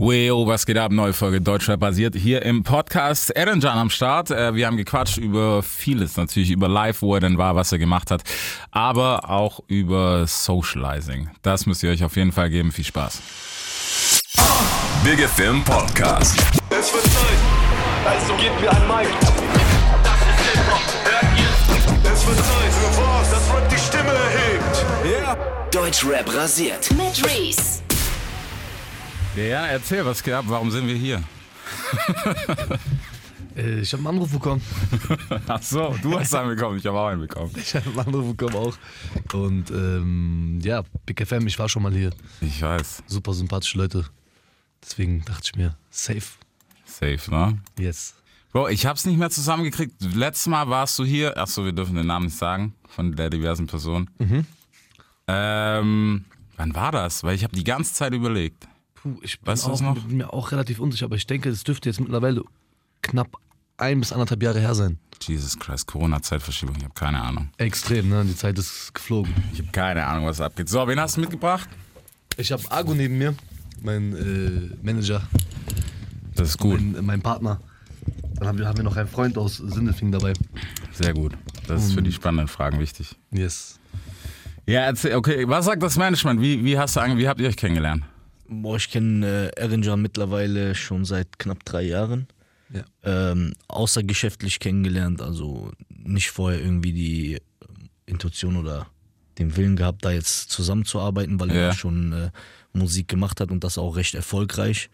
Weo, was geht ab? Neue Folge Deutschrap basiert hier im Podcast. Erenjan am Start. Äh, wir haben gequatscht über vieles, natürlich über Live, wo er denn war, was er gemacht hat, aber auch über Socializing. Das müsst ihr euch auf jeden Fall geben. Viel Spaß. Big Film Podcast. Es wird Zeit, also gebt mir ein Mic. Das ist Hip-Hop, hört ihr? Es wird Zeit für was, das Rap die Stimme erhebt. Deutschrap rasiert. mit Reese. Ja, erzähl, was geht ab? Warum sind wir hier? Äh, ich habe einen Anruf bekommen. Ach so, du hast einen bekommen, ich habe auch einen bekommen. Ich habe einen Anruf bekommen auch. Und ähm, ja, Big FM, ich war schon mal hier. Ich weiß. Super sympathische Leute. Deswegen dachte ich mir, safe. Safe, ne? Yes. Bro, ich hab's nicht mehr zusammengekriegt. Letztes Mal warst du hier. Achso, wir dürfen den Namen nicht sagen. Von der diversen Person. Ähm, wann war das? Weil ich habe die ganze Zeit überlegt. Puh, ich bin, Weißt du auch, noch? bin mir auch relativ unsicher, aber ich denke, es dürfte jetzt mittlerweile knapp ein bis anderthalb Jahre her sein. Jesus Christ, Corona-Zeitverschiebung. Ich habe keine Ahnung. Extrem, ne? Die Zeit ist geflogen. Ich habe keine Ahnung, was abgeht. So, wen hast du mitgebracht? Ich habe Argo neben mir, mein äh, Manager, Das ist gut. mein, mein Partner. Dann haben wir, haben wir noch einen Freund aus Sindelfing dabei. Sehr gut. Das ist für die spannenden Fragen wichtig. Yes. Ja, erzähl, okay, was sagt das Management? Wie, wie, hast du, wie habt ihr euch kennengelernt? Boah, ich kenne äh, Erinjan mittlerweile schon seit knapp drei Jahren. Ja. Ähm, außergeschäftlich kennengelernt, also nicht vorher irgendwie die ähm, Intuition oder den Willen gehabt, da jetzt zusammenzuarbeiten, weil Ja. er schon äh, Musik gemacht hat und das auch recht erfolgreich.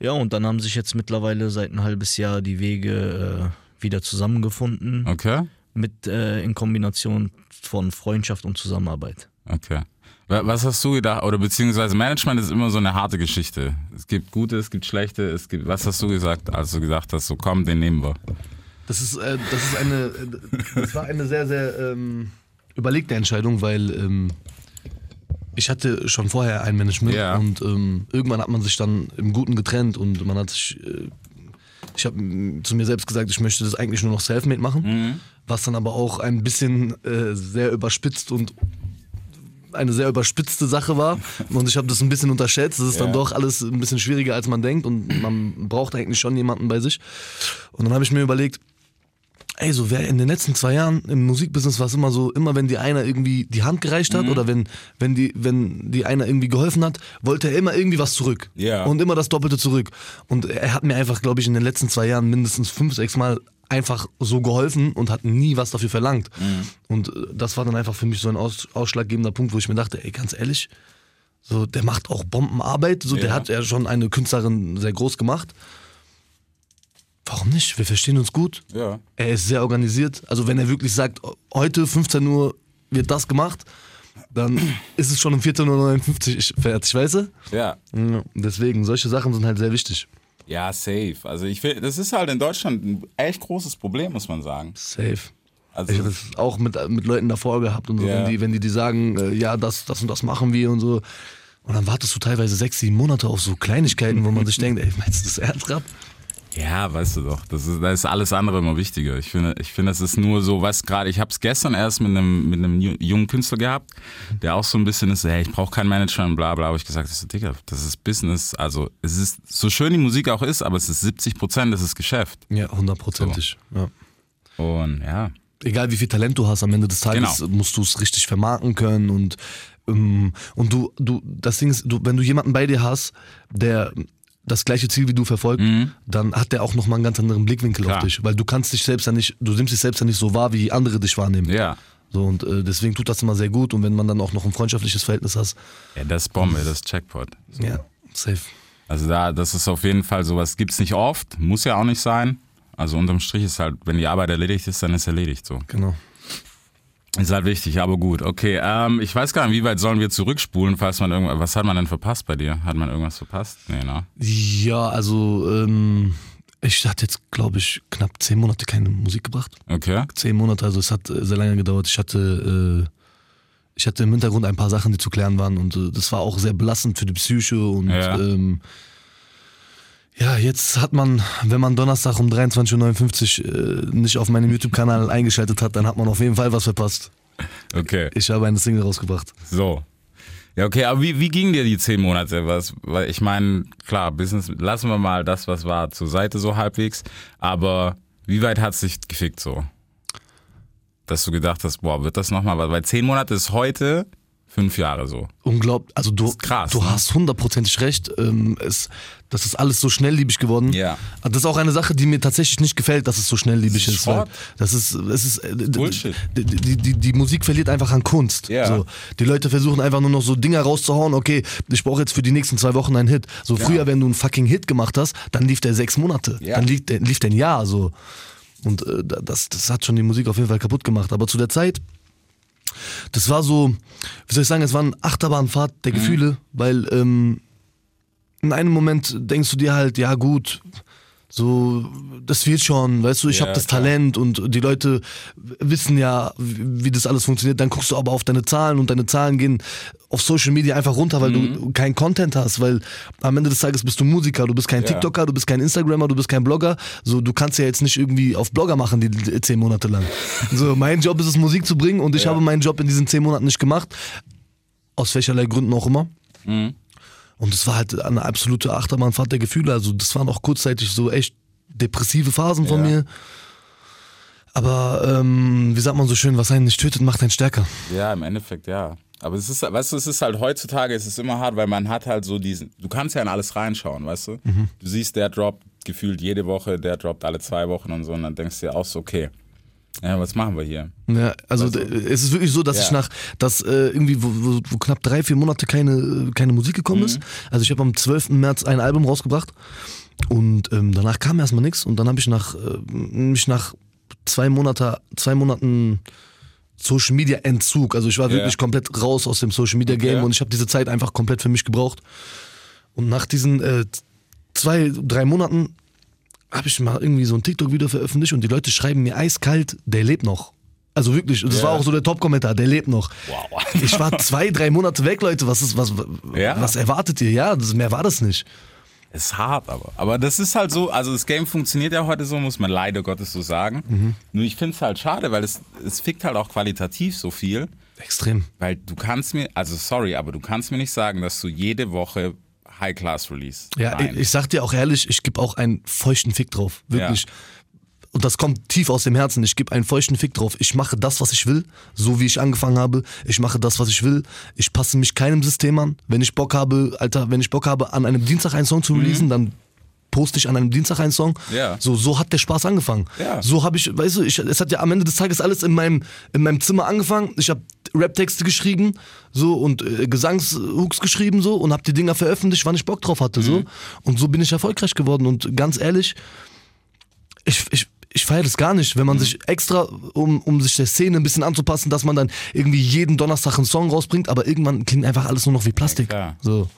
Ja, und dann haben sich jetzt mittlerweile seit ein halbes Jahr die Wege äh, wieder zusammengefunden, Okay? mit äh, in Kombination von Freundschaft und Zusammenarbeit. Okay. Wa- Was hast du gedacht? Oder beziehungsweise Management ist immer so eine harte Geschichte. Es gibt gute, es gibt schlechte, es gibt. Was hast du gesagt, als du gesagt hast, so komm, den nehmen wir? Das ist, äh, das ist eine, äh, das war eine sehr, sehr ähm, überlegte Entscheidung, weil ähm, ich hatte schon vorher ein Management Ja. und ähm, irgendwann hat man sich dann im Guten getrennt und man hat sich, äh, ich habe zu mir selbst gesagt, ich möchte das eigentlich nur noch selfmade machen, was dann aber auch ein bisschen äh, sehr überspitzt und eine sehr überspitzte Sache war und ich habe das ein bisschen unterschätzt. Das ist Ja. dann doch alles ein bisschen schwieriger, als man denkt und man braucht eigentlich schon jemanden bei sich. Und dann habe ich mir überlegt, ey, so wer in den letzten zwei Jahren im Musikbusiness war es immer so, immer wenn die einer irgendwie die Hand gereicht Mhm. hat oder wenn, wenn die, wenn die einer irgendwie geholfen hat, wollte er immer irgendwie was zurück. Ja. Und immer das Doppelte zurück. Und er hat mir einfach, glaube ich, in den letzten zwei Jahren mindestens fünf, sechs Mal einfach so geholfen und hat nie was dafür verlangt. Mhm. Und äh, das war dann einfach für mich so ein aus, ausschlaggebender Punkt, wo ich mir dachte, ey, ganz ehrlich, so, der macht auch Bombenarbeit, so, Ja. der hat ja schon eine Künstlerin sehr groß gemacht. Warum nicht? Wir verstehen uns gut. Ja. Er ist sehr organisiert. Also wenn er wirklich sagt, heute 15 Uhr wird das gemacht, dann ist es schon um 14.59 Uhr fertig, weißt du? Ja. Ja, Deswegen, solche Sachen sind halt sehr wichtig. Ja, safe. Also ich will, das ist halt in Deutschland ein echt großes Problem, muss man sagen. Safe. Also Ich habe das auch mit, mit Leuten davor gehabt und so, Ja. wenn, die, wenn die die sagen, äh, ja, das, das und das machen wir und so. Und dann wartest du teilweise sechs, sieben Monate auf so Kleinigkeiten, wo man sich denkt, ey, meinst du das ernst, Rap? Ja, weißt du doch, das ist, da ist alles andere immer wichtiger. Ich finde, ich finde, es ist nur so, was gerade, ich habe es gestern erst mit einem, mit einem ju- jungen Künstler gehabt, der auch so ein bisschen ist, hey, ich brauche kein Management, bla bla, habe ich gesagt, ich so, Digga, das ist Business, also es ist, so schön die Musik auch ist, aber es ist 70 Prozent, das ist Geschäft. Ja, hundertprozentig. Ja. Und ja, egal wie viel Talent du hast, am Ende des Tages Genau. musst du es richtig vermarkten können und ähm, und du du das Ding ist, du, wenn du jemanden bei dir hast, der das gleiche Ziel wie du verfolgt, dann hat der auch noch mal einen ganz anderen Blickwinkel Mhm. Klar. auf dich, weil du kannst dich selbst ja nicht, du nimmst dich selbst ja nicht so wahr, wie andere dich wahrnehmen. ja. So und äh, deswegen tut das immer sehr gut und wenn man dann auch noch ein freundschaftliches Verhältnis hast, Ja, das ist Bombe, das ist Checkpot. ja, safe. Also da, das ist auf jeden Fall sowas, gibt's nicht oft, muss ja auch nicht sein. Also unterm Strich ist halt, wenn die Arbeit erledigt ist, dann ist erledigt so. Genau. Ist halt wichtig, aber gut. Okay, ähm, ich weiß gar nicht, wie weit sollen wir zurückspulen, falls man irgendwas, was hat man denn verpasst bei dir? Hat man irgendwas verpasst? Nee, ne? Ja, also ähm, ich hatte jetzt glaube ich knapp zehn Monate keine Musik gebracht. Okay. zehn Monate, also es hat äh, sehr lange gedauert. Ich hatte, äh, ich hatte im Hintergrund ein paar Sachen, die zu klären waren und äh, das war auch sehr belastend für die Psyche und Ja. ähm, ja, jetzt hat man, wenn man Donnerstag um 23.59 Uhr äh, nicht auf meinem YouTube-Kanal eingeschaltet hat, dann hat man auf jeden Fall was verpasst. Okay. Ich habe eine Single rausgebracht. So. Ja, okay, aber wie, wie ging dir die zehn Monate? Was, weil ich meine, klar, Business, lassen wir mal das, was war, zur Seite so halbwegs. Aber wie weit hat es dich gefickt so? Dass du gedacht hast, boah, wird das nochmal? Weil zehn Monate ist heute fünf Jahre so. Unglaublich. Also du, krass, du ne? hast hundertprozentig recht. Ähm, es, das ist alles so schnellliebig geworden. Ja. Aber Das ist auch eine Sache, die mir tatsächlich nicht gefällt, dass es so schnellliebig Das ist ist. Das ist, es ist äh, Bullshit. Die, die, die, die Musik verliert einfach an Kunst. Ja. So, die Leute versuchen einfach nur noch so Dinger rauszuhauen. Okay, ich brauche jetzt für die nächsten zwei Wochen einen Hit. So früher, wenn du einen fucking Hit gemacht hast, dann lief der sechs Monate. Ja. Dann lief der, lief der ein Jahr. So. Und äh, das, das hat schon die Musik auf jeden Fall kaputt gemacht. Aber zu der Zeit, das war so, wie soll ich sagen, es war eine Achterbahnfahrt der Gefühle, weil ähm, in einem Moment denkst du dir halt, ja gut, so, das wird schon, weißt du, ich Ja, habe das klar. Talent und die Leute wissen ja, wie wie das alles funktioniert. Dann guckst du aber auf deine Zahlen und deine Zahlen gehen auf Social Media einfach runter, weil Mhm. du keinen Content hast, weil am Ende des Tages bist du Musiker, du bist kein Ja. TikToker, du bist kein Instagrammer, du bist kein Blogger. So, du kannst ja jetzt nicht irgendwie auf Blogger machen, die zehn Monate lang. So, mein Job ist es, Musik zu bringen und ich Ja. habe meinen Job in diesen zehn Monaten nicht gemacht. Aus welcherlei Gründen auch immer. Mhm. Und es war halt eine absolute Achterbahnfahrt der Gefühle. Also das waren auch kurzzeitig so echt depressive Phasen von Ja. mir. Aber ähm, wie sagt man so schön, was einen nicht tötet, macht einen stärker. Ja, im Endeffekt ja. Aber es ist, weißt du, es ist halt heutzutage, es ist immer hart, weil man hat halt so diesen, du kannst ja in alles reinschauen, weißt du? Mhm. Du siehst, der droppt gefühlt jede Woche, der droppt alle zwei Wochen und so und dann denkst du dir auch so, okay, ja, was machen wir hier? Ja, also d- es ist wirklich so, dass Ja. ich nach, dass äh, irgendwie, wo, wo, wo knapp drei, vier Monate keine, keine Musik gekommen Mhm. ist. Also ich habe am 12. März ein Album rausgebracht und ähm, danach kam erstmal nichts und dann habe ich nach, äh, mich nach zwei, Monate, zwei Monaten Social Media Entzug, also ich war Ja. wirklich komplett raus aus dem Social Media Game Okay. und ich habe diese Zeit einfach komplett für mich gebraucht. Und nach diesen äh, zwei, drei Monaten habe ich mal irgendwie so ein TikTok-Video veröffentlicht und die Leute schreiben mir eiskalt, der lebt noch. Also wirklich, das Ja. war auch so der Top-Kommentar, der lebt noch. Wow. Ich war zwei, drei Monate weg, Leute. Was ist, was, Ja. was erwartet ihr? Ja, das, mehr war das nicht. Ist hart, aber. Aber das ist halt so, also das Game funktioniert ja heute so, muss man leider Gottes so sagen. Mhm. Nur ich finde es halt schade, weil es, es fickt halt auch qualitativ so viel. Extrem. Weil du kannst mir, also sorry, aber du kannst mir nicht sagen, dass du jede Woche High-Class-Release. Ja, ich, ich sag dir auch ehrlich, ich gebe auch einen feuchten Fick drauf. Wirklich. Und das kommt tief aus dem Herzen. Ich gebe einen feuchten Fick drauf. Ich mache das, was ich will, so wie ich angefangen habe. Ich mache das, was ich will. Ich passe mich keinem System an. Wenn ich Bock habe, Alter, wenn ich Bock habe, an einem Dienstag einen Song zu releasen, dann poste ich an einem Dienstag einen Song. Mhm. Ja. So, so hat der Spaß angefangen. Ja. So habe ich, weißt du, ich, es hat ja am Ende des Tages alles in meinem, in meinem Zimmer angefangen. Ich habe Rap-Texte geschrieben, so und äh, Gesangshooks geschrieben so und habe die Dinger veröffentlicht, wann ich Bock drauf hatte, so. Und so bin ich erfolgreich geworden und ganz ehrlich, ich, ich, ich feiere das gar nicht, wenn man sich extra, um, um sich der Szene ein bisschen anzupassen, dass man dann irgendwie jeden Donnerstag einen Song rausbringt, aber irgendwann klingt einfach alles nur noch wie Plastik. Ja, so.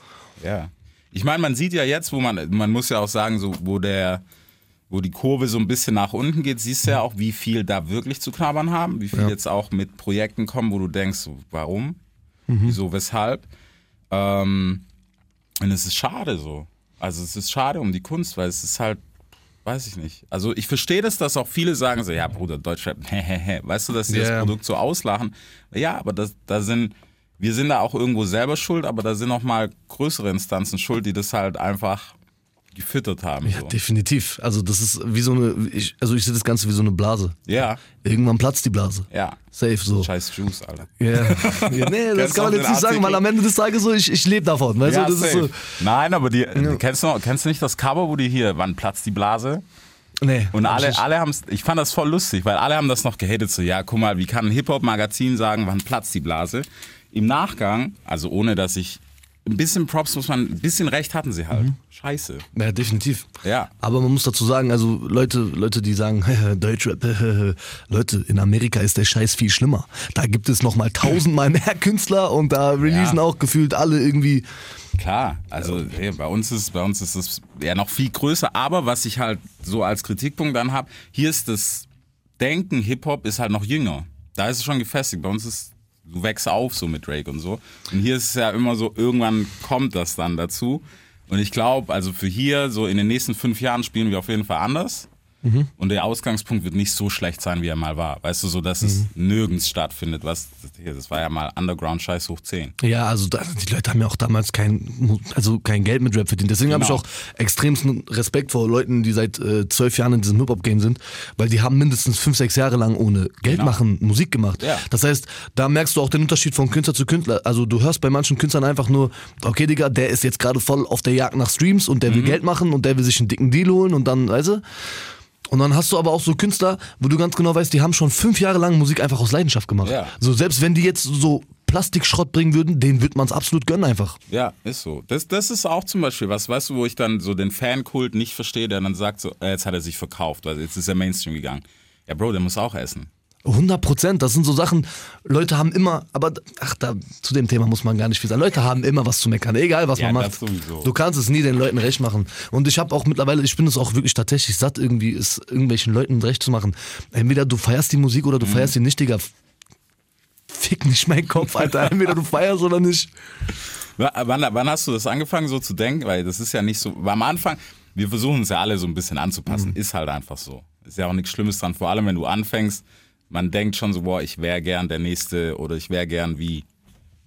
Ja. Ich meine, man sieht ja jetzt, wo man, man muss ja auch sagen, so, wo der, wo die Kurve so ein bisschen nach unten geht, siehst du ja auch, wie viel da wirklich zu knabbern haben, wie viel jetzt auch mit Projekten kommen, wo du denkst, warum? Wieso, weshalb? Ähm, und es ist schade so. Also es ist schade um die Kunst, weil es ist halt, weiß ich nicht. Also ich verstehe das, dass auch viele sagen so, ja Bruder, Deutschrap, hehehe. weißt du, dass sie Ja, das ja. Produkt so auslachen. Ja, aber das, da sind, wir sind da auch irgendwo selber schuld, aber da sind noch mal größere Instanzen schuld, die das halt einfach gefüttert haben. Ja, so. definitiv. Also das ist wie so eine, ich, also ich sehe das Ganze wie so eine Blase. ja, Irgendwann platzt die Blase. ja. Safe so. Scheiß Juice, Alter. Ja. ja nee, das kann man jetzt nicht sagen, weil am Ende des Tages so, ich, ich lebe davon. Weißt Ja, du, das ist safe. so. Nein, aber die, kennst, du noch, kennst du nicht das Cover, wo die hier, wann platzt die Blase? Nee. Und alle, alle haben es, ich fand das voll lustig, weil alle haben das noch gehatet, so, ja, guck mal, wie kann ein Hip-Hop-Magazin sagen, wann platzt die Blase? Im Nachgang, also ohne dass ich, ein bisschen Props muss man, ein bisschen Recht hatten sie halt. Scheiße. Ja, definitiv. Ja. Aber man muss dazu sagen, also Leute, Leute, die sagen, Deutschrap, Leute, in Amerika ist der Scheiß viel schlimmer. Da gibt es nochmal tausendmal mehr Künstler und da releasen Ja. auch gefühlt alle irgendwie. Klar, also ey, bei uns ist bei uns ist es ja noch viel größer, aber was ich halt so als Kritikpunkt dann habe, hier ist das Denken, Hip-Hop ist halt noch jünger. Da ist es schon gefestigt. Bei uns ist, du wächst auf so mit Drake und so. Und hier ist es ja immer so, irgendwann kommt das dann dazu. Und ich glaube, also für hier, so in den nächsten fünf Jahren spielen wir auf jeden Fall anders. Und der Ausgangspunkt wird nicht so schlecht sein, wie er mal war. Weißt du, so dass es nirgends stattfindet. Was, das war ja mal Underground-Scheiß hoch 10. Ja, also da, die Leute haben ja auch damals kein, also kein Geld mit Rap verdient. Deswegen habe ich Genau. auch extremsten Respekt vor Leuten, die seit äh, zwölf Jahren in diesem Hip-Hop-Game sind, weil die haben mindestens fünf, sechs Jahre lang ohne Geld Genau. machen Musik gemacht. Ja. Das heißt, da merkst du auch den Unterschied von Künstler zu Künstler. Also du hörst bei manchen Künstlern einfach nur, okay, Digga, der ist jetzt gerade voll auf der Jagd nach Streams und der will Mhm. Geld machen und der will sich einen dicken Deal holen und dann, weißt du? Und dann hast du aber auch so Künstler, wo du ganz genau weißt, die haben schon fünf Jahre lang Musik einfach aus Leidenschaft gemacht. Ja. So selbst wenn die jetzt so Plastikschrott bringen würden, denen würde man es absolut gönnen einfach. Ja, ist so. Das, das ist auch zum Beispiel was, weißt du, wo ich dann so den Fankult nicht verstehe, der dann sagt, so, äh, jetzt hat er sich verkauft, weil jetzt ist er Mainstream gegangen. Ja, Bro, der muss auch essen. 100 Prozent, das sind so Sachen, Leute haben immer, aber ach, da, zu dem Thema muss man gar nicht viel sagen. Leute haben immer was zu meckern, egal was Ja, man macht. sowieso. Du kannst es nie den Leuten recht machen. Und ich habe auch mittlerweile, ich bin es auch wirklich tatsächlich satt, irgendwie es irgendwelchen Leuten recht zu machen. Entweder du feierst die Musik oder du Mhm. feierst sie nicht, Digga. Fick nicht meinen Kopf, Alter. Entweder du feierst oder nicht. Wa- Wann, wann hast du das angefangen so zu denken? Weil das ist ja nicht so, am Anfang, wir versuchen uns ja alle so ein bisschen anzupassen, ist halt einfach so. Ist ja auch nichts Schlimmes dran, vor allem wenn du anfängst, man denkt schon so, boah, ich wäre gern der Nächste oder ich wäre gern wie.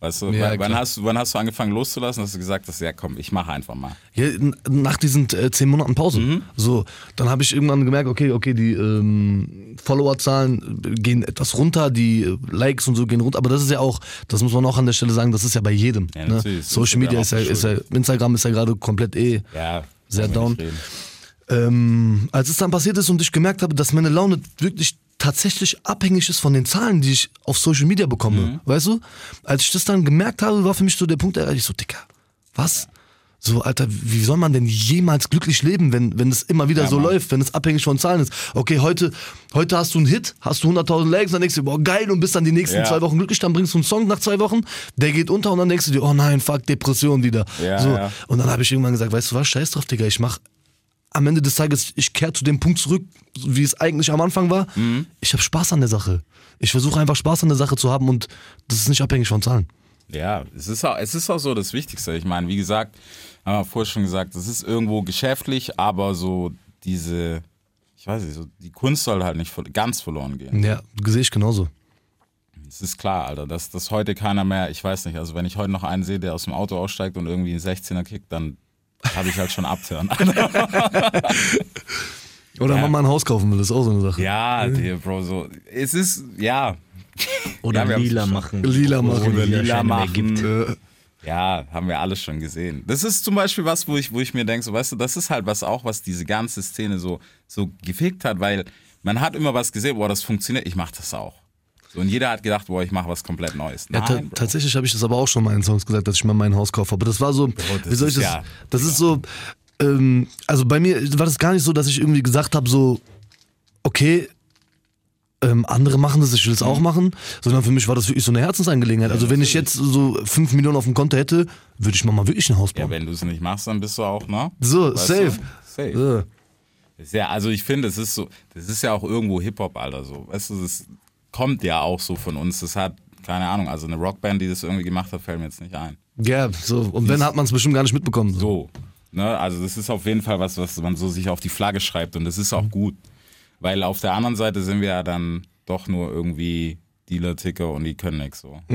Weißt du, Ja, wann, klar. hast, du- wann hast du angefangen loszulassen, hast du gesagt, dass, ja komm, ich mache einfach mal. Ja, nach diesen äh, zehn Monaten Pause. Mhm. So, dann habe ich irgendwann gemerkt, okay, okay, die ähm, Followerzahlen äh, gehen etwas runter, die äh, Likes und so gehen runter. Aber das ist ja auch, das muss man auch an der Stelle sagen, das ist ja bei jedem. Ja, ne? Social Media ist ja, ist ja, Instagram ist ja gerade komplett eh. Ja, Sehr down. Ähm, als es dann passiert ist und ich gemerkt habe, dass meine Laune wirklich tatsächlich abhängig ist von den Zahlen, die ich auf Social Media bekomme, Mhm. weißt du? Als ich das dann gemerkt habe, war für mich so der Punkt, erreicht, ich so, Dicker, was? So, Alter, wie soll man denn jemals glücklich leben, wenn, wenn es immer wieder Ja, so Mann. läuft, wenn es abhängig von Zahlen ist? Okay, heute, heute hast du einen Hit, hast du 100.000 Likes, dann denkst du, boah, geil, und bist dann die nächsten Ja. zwei Wochen glücklich, dann bringst du einen Song nach zwei Wochen, der geht unter und dann denkst du dir, oh nein, fuck, Depression wieder. Ja, so. Und dann habe ich irgendwann gesagt, weißt du was, scheiß drauf, Digga, ich mach am Ende des Tages, ich kehre zu dem Punkt zurück, wie es eigentlich am Anfang war. Mhm. Ich habe Spaß an der Sache. Ich versuche einfach Spaß an der Sache zu haben und das ist nicht abhängig von Zahlen. Ja, es ist, auch, es ist auch so das Wichtigste. Ich meine, wie gesagt, haben wir vorher schon gesagt, es ist irgendwo geschäftlich, aber so diese, ich weiß nicht, so die Kunst soll halt nicht ganz verloren gehen. Ja, sehe ich genauso. Es ist klar, Alter, dass, dass heute keiner mehr, ich weiß nicht, also wenn ich heute noch einen sehe, der aus dem Auto aussteigt und irgendwie einen 16er kickt, dann habe ich halt schon abtören. Oder Ja. wenn man ein Haus kaufen will, ist auch so eine Sache. ja, der Bro, so, es ist, ja. Oder Ja, lila machen. Lila machen. Oder lila machen. Ja, haben wir alles schon gesehen. Das ist zum Beispiel was, wo ich, wo ich mir denke, so, weißt du, das ist halt was auch, was diese ganze Szene so, so gefickt hat, weil man hat immer was gesehen, boah, das funktioniert, ich mach das auch. So, und jeder hat gedacht, boah, ich mache was komplett Neues. ja, Nein, Bro. tatsächlich habe ich das aber auch schon mal in Songs gesagt, dass ich mal mein Haus kaufe. Aber das war so, das wie soll ich ist das? ja- das ist so, ähm, also bei mir war das gar nicht so, dass ich irgendwie gesagt habe, so, okay, ähm, andere machen das, ich will es auch Mhm. machen, sondern für mich war das wirklich so eine Herzensangelegenheit. also wenn ich jetzt so 5 Millionen auf dem Konto hätte, würde ich mir mal wirklich ein Haus Ja, bauen. wenn du es nicht machst, dann bist du auch, ne? so, Weißt safe. Du? Safe. So. Ist Ja, also ich finde, es ist so, das ist ja auch irgendwo Hip-Hop, Alter, so. Weißt du, das kommt ja auch so von uns. Das hat, keine Ahnung, also eine Rockband, die das irgendwie gemacht hat, fällt mir jetzt nicht ein. Ja, so. Und wenn, hat man es bestimmt gar nicht mitbekommen. So. Ne? Also das ist auf jeden Fall was, was man so sich auf die Flagge schreibt und das ist auch gut. Weil auf der anderen Seite sind wir ja dann doch nur irgendwie Dealer-Ticker und die können nichts so.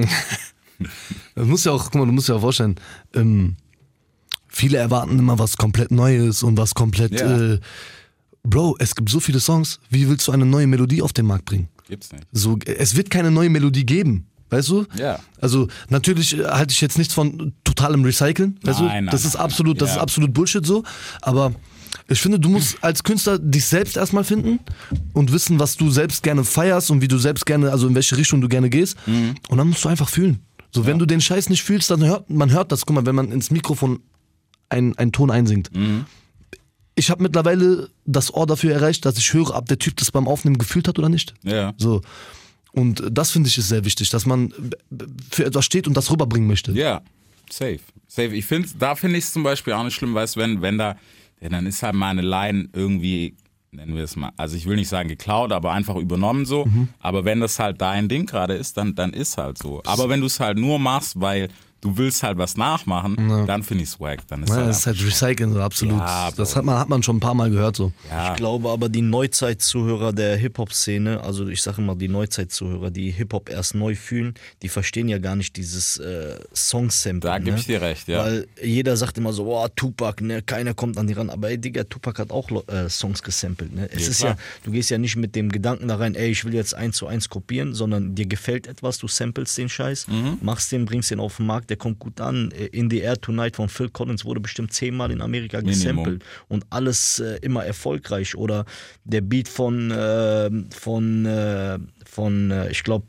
Du musst ja auch, guck mal, du musst dir auch vorstellen, ähm, viele erwarten immer was komplett Neues und was komplett. Ja. Äh, Bro, es gibt so viele Songs. Wie willst du eine neue Melodie auf den Markt bringen? Gibt's nicht. So, es wird keine neue Melodie geben. Weißt du? Ja. Also natürlich äh, halte ich jetzt nichts von totalem Recyceln. Weißt Nein, du? nein, das ist nein, absolut, das ja. ist absolut Bullshit so. Aber ich finde, du musst als Künstler dich selbst erstmal finden und wissen, was du selbst gerne feierst und wie du selbst gerne, also in welche Richtung du gerne gehst. Mhm. Und dann musst du einfach fühlen. So, wenn du den Scheiß nicht fühlst, dann hört man hört das. Guck mal, wenn man ins Mikrofon einen, einen Ton einsingt. Mhm. Ich habe mittlerweile das Ohr dafür erreicht, dass ich höre, ob der Typ das beim Aufnehmen gefühlt hat oder nicht. Ja. So. Und das finde ich ist sehr wichtig, dass man für etwas steht und das rüberbringen möchte. Ja, safe. Safe. Ich finde, da finde ich es zum Beispiel auch nicht schlimm, weißt du, wenn, wenn da, ja, dann ist halt mal eine Line irgendwie, nennen wir es mal, also ich will nicht sagen geklaut, aber einfach übernommen so. Aber wenn das halt dein Ding gerade ist, dann, dann ist halt so. Aber wenn du es halt nur machst, weil du willst halt was nachmachen, dann finde ich wack. Dann ist Ja, halt das ist halt Recyceln, so absolut. Ja, das hat man, hat man schon ein paar Mal gehört so. ja, Ich glaube aber, die Neuzeit-Zuhörer der Hip-Hop-Szene, also ich sage immer die Neuzeit-Zuhörer, die Hip-Hop erst neu fühlen, die verstehen ja gar nicht dieses äh, Song-Sample. Da ne? ich dir recht, ja. Weil jeder sagt immer so, boah, Tupac, ne, keiner kommt an die ran. Aber ey, Digga, Tupac hat auch äh, Songs gesampelt. Ne? Es Ja, ist klar. ja, du gehst ja nicht mit dem Gedanken da rein, ey, ich will jetzt eins zu eins kopieren, sondern dir gefällt etwas, du samples den Scheiß, Mhm. machst den, bringst den auf den Markt, der kommt gut an. Äh, In the Air Tonight von Phil Collins wurde bestimmt zehnmal in Amerika gesampelt und alles äh, immer erfolgreich. Oder der Beat von, äh, von, äh, von äh, ich glaube,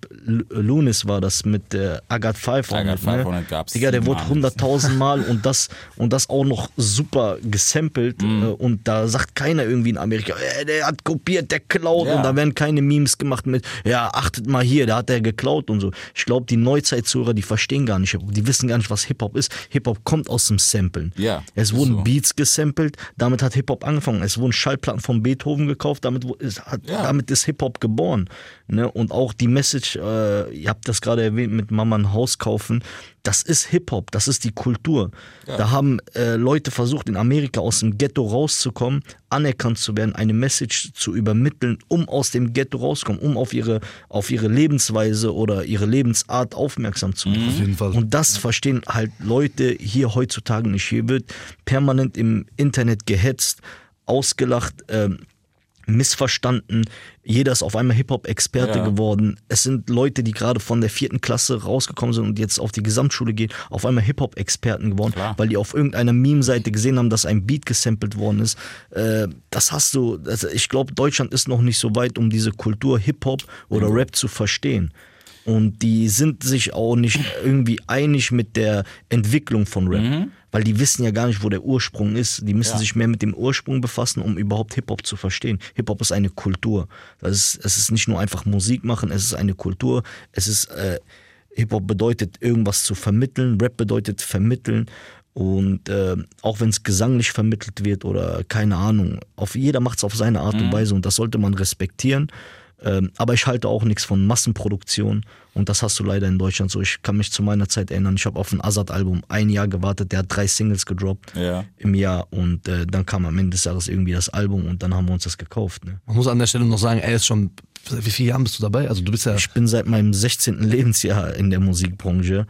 Lunis war das mit äh, Agat 500. Agat 500 ne? gab's Digga, der wurde siebenmal. 100.000 Mal und das, und das auch noch super gesampelt. Äh, und da sagt keiner irgendwie in Amerika, äh, der hat kopiert, der klaut. Ja. Und da werden keine Memes gemacht mit, ja, achtet mal hier, da hat er geklaut und so. Ich glaube, die Neuzeit-Zuhörer, die verstehen gar nicht, die wissen gar nicht, was Hip-Hop ist. Hip-Hop kommt aus dem Samplen. Ja, Es wurden so. Beats gesampelt, damit hat Hip-Hop angefangen. Es wurden Schallplatten von Beethoven gekauft, damit, ist, hat, Ja. damit ist Hip-Hop geboren. Ne? Und auch die Message, äh, ihr habt das gerade erwähnt, mit Mama ein Haus kaufen, das ist Hip-Hop, das ist die Kultur. Da haben äh, Leute versucht, in Amerika aus dem Ghetto rauszukommen, anerkannt zu werden, eine Message zu übermitteln, um aus dem Ghetto rauszukommen, um auf ihre, auf ihre Lebensweise oder ihre Lebensart aufmerksam zu machen. Auf jeden Fall. Und das verstehen halt Leute hier heutzutage nicht. Hier wird permanent im Internet gehetzt, ausgelacht, ähm, missverstanden. Jeder ist auf einmal Hip-Hop-Experte Ja. geworden. Es sind Leute, die gerade von der vierten Klasse rausgekommen sind und jetzt auf die Gesamtschule gehen, auf einmal Hip-Hop-Experten geworden, Klar. weil die auf irgendeiner Meme-Seite gesehen haben, dass ein Beat gesampelt worden ist. Äh, das hast du, also ich glaube, Deutschland ist noch nicht so weit, um diese Kultur Hip-Hop oder Rap zu verstehen. Und die sind sich auch nicht irgendwie einig mit der Entwicklung von Rap. Weil die wissen ja gar nicht, wo der Ursprung ist. Die müssen Ja. sich mehr mit dem Ursprung befassen, um überhaupt Hip-Hop zu verstehen. Hip-Hop ist eine Kultur. Das ist, es ist nicht nur einfach Musik machen, es ist eine Kultur. Es ist, äh, Hip-Hop bedeutet irgendwas zu vermitteln, Rap bedeutet vermitteln. Und äh, auch wenn es gesanglich vermittelt wird oder keine Ahnung, auf, jeder macht es auf seine Art und Weise und das sollte man respektieren. Ähm, aber ich halte auch nichts von Massenproduktion und das hast du leider in Deutschland so. Ich kann mich zu meiner Zeit erinnern, ich habe auf ein Azad-Album ein Jahr gewartet, der hat drei Singles gedroppt Ja. im Jahr und äh, dann kam am Ende des Jahres irgendwie das Album und dann haben wir uns das gekauft. Ne? Man muss an der Stelle noch sagen, er ist schon, wie viele Jahre bist du dabei? Also du bist ja, Ich bin seit meinem 16. Lebensjahr in der Musikbranche.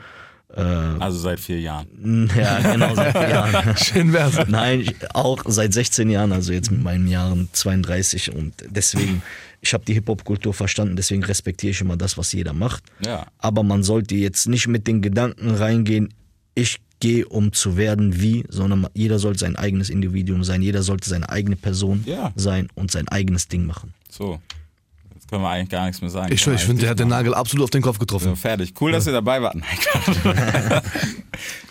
Äh, Also seit vier Jahren. ja, genau, seit vier Jahren. schön wär's. Nein, auch seit 16 Jahren, also jetzt mit meinen Jahren 32 und deswegen, ich habe die Hip-Hop-Kultur verstanden, deswegen respektiere ich immer das, was jeder macht. Ja. Aber man sollte jetzt nicht mit den Gedanken reingehen, ich gehe, um zu werden wie, sondern jeder sollte sein eigenes Individuum sein, jeder sollte seine eigene Person Ja. sein und sein eigenes Ding machen. So. Können wir eigentlich gar nichts mehr sagen. Ich ich finde, der hat den Nagel absolut auf den Kopf So, getroffen. fertig. Cool, dass ihr dabei wart. Nein,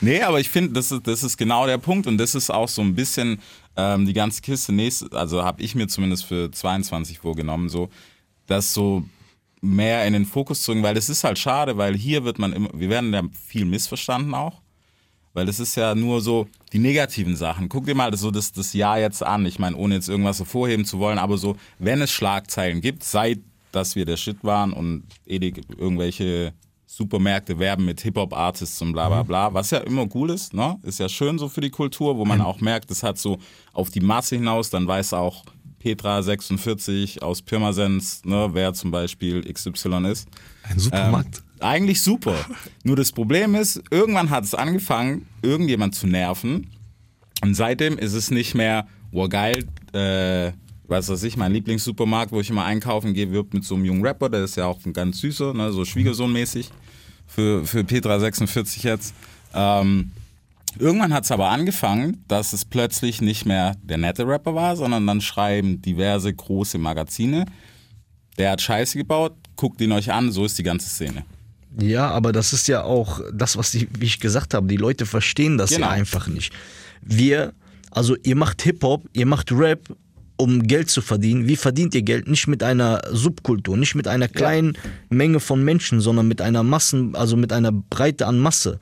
nee, aber ich finde, das ist, das ist genau der Punkt und das ist auch so ein bisschen ähm, die ganze Kiste. Nächste, also habe ich mir zumindest für 22 vorgenommen, so, das so mehr in den Fokus zu bringen, weil es ist halt schade, weil hier wird man immer, wir werden ja viel missverstanden auch. Weil es ist ja nur so die negativen Sachen. Guck dir mal so das, das Jahr jetzt an. Ich meine, ohne jetzt irgendwas hervorheben zu wollen, aber so, wenn es Schlagzeilen gibt, seit dass wir der Shit waren und Edik irgendwelche Supermärkte werben mit Hip-Hop-Artists und bla bla bla, was ja immer cool ist, ne? Ist ja schön so für die Kultur, wo man auch merkt, es hat so auf die Masse hinaus, dann weiß auch Petra 46 aus Pirmasens, ne, wer zum Beispiel XY ist. Ein Supermarkt. Eigentlich super. Nur das Problem ist, irgendwann hat es angefangen, irgendjemand zu nerven. Und seitdem ist es nicht mehr, wow geil, äh, was weiß ich, mein Lieblingssupermarkt, wo ich immer einkaufen gehe, wirbt mit so einem jungen Rapper, der ist ja auch ein ganz süßer, ne, so Schwiegersohnmäßig für, für Petra 46 jetzt. Ähm, irgendwann hat es aber angefangen, dass es plötzlich nicht mehr der nette Rapper war, sondern dann schreiben diverse große Magazine, der hat Scheiße gebaut, guckt ihn euch an, so ist die ganze Szene. Ja, aber das ist ja auch das, was die, wie ich gesagt habe, die Leute verstehen das Genau. ja einfach nicht. Wir, also ihr macht Hip-Hop, ihr macht Rap, um Geld zu verdienen. Wie verdient ihr Geld? Nicht mit einer Subkultur, nicht mit einer kleinen Menge von Menschen, sondern mit einer Massen, also mit einer Breite an Masse.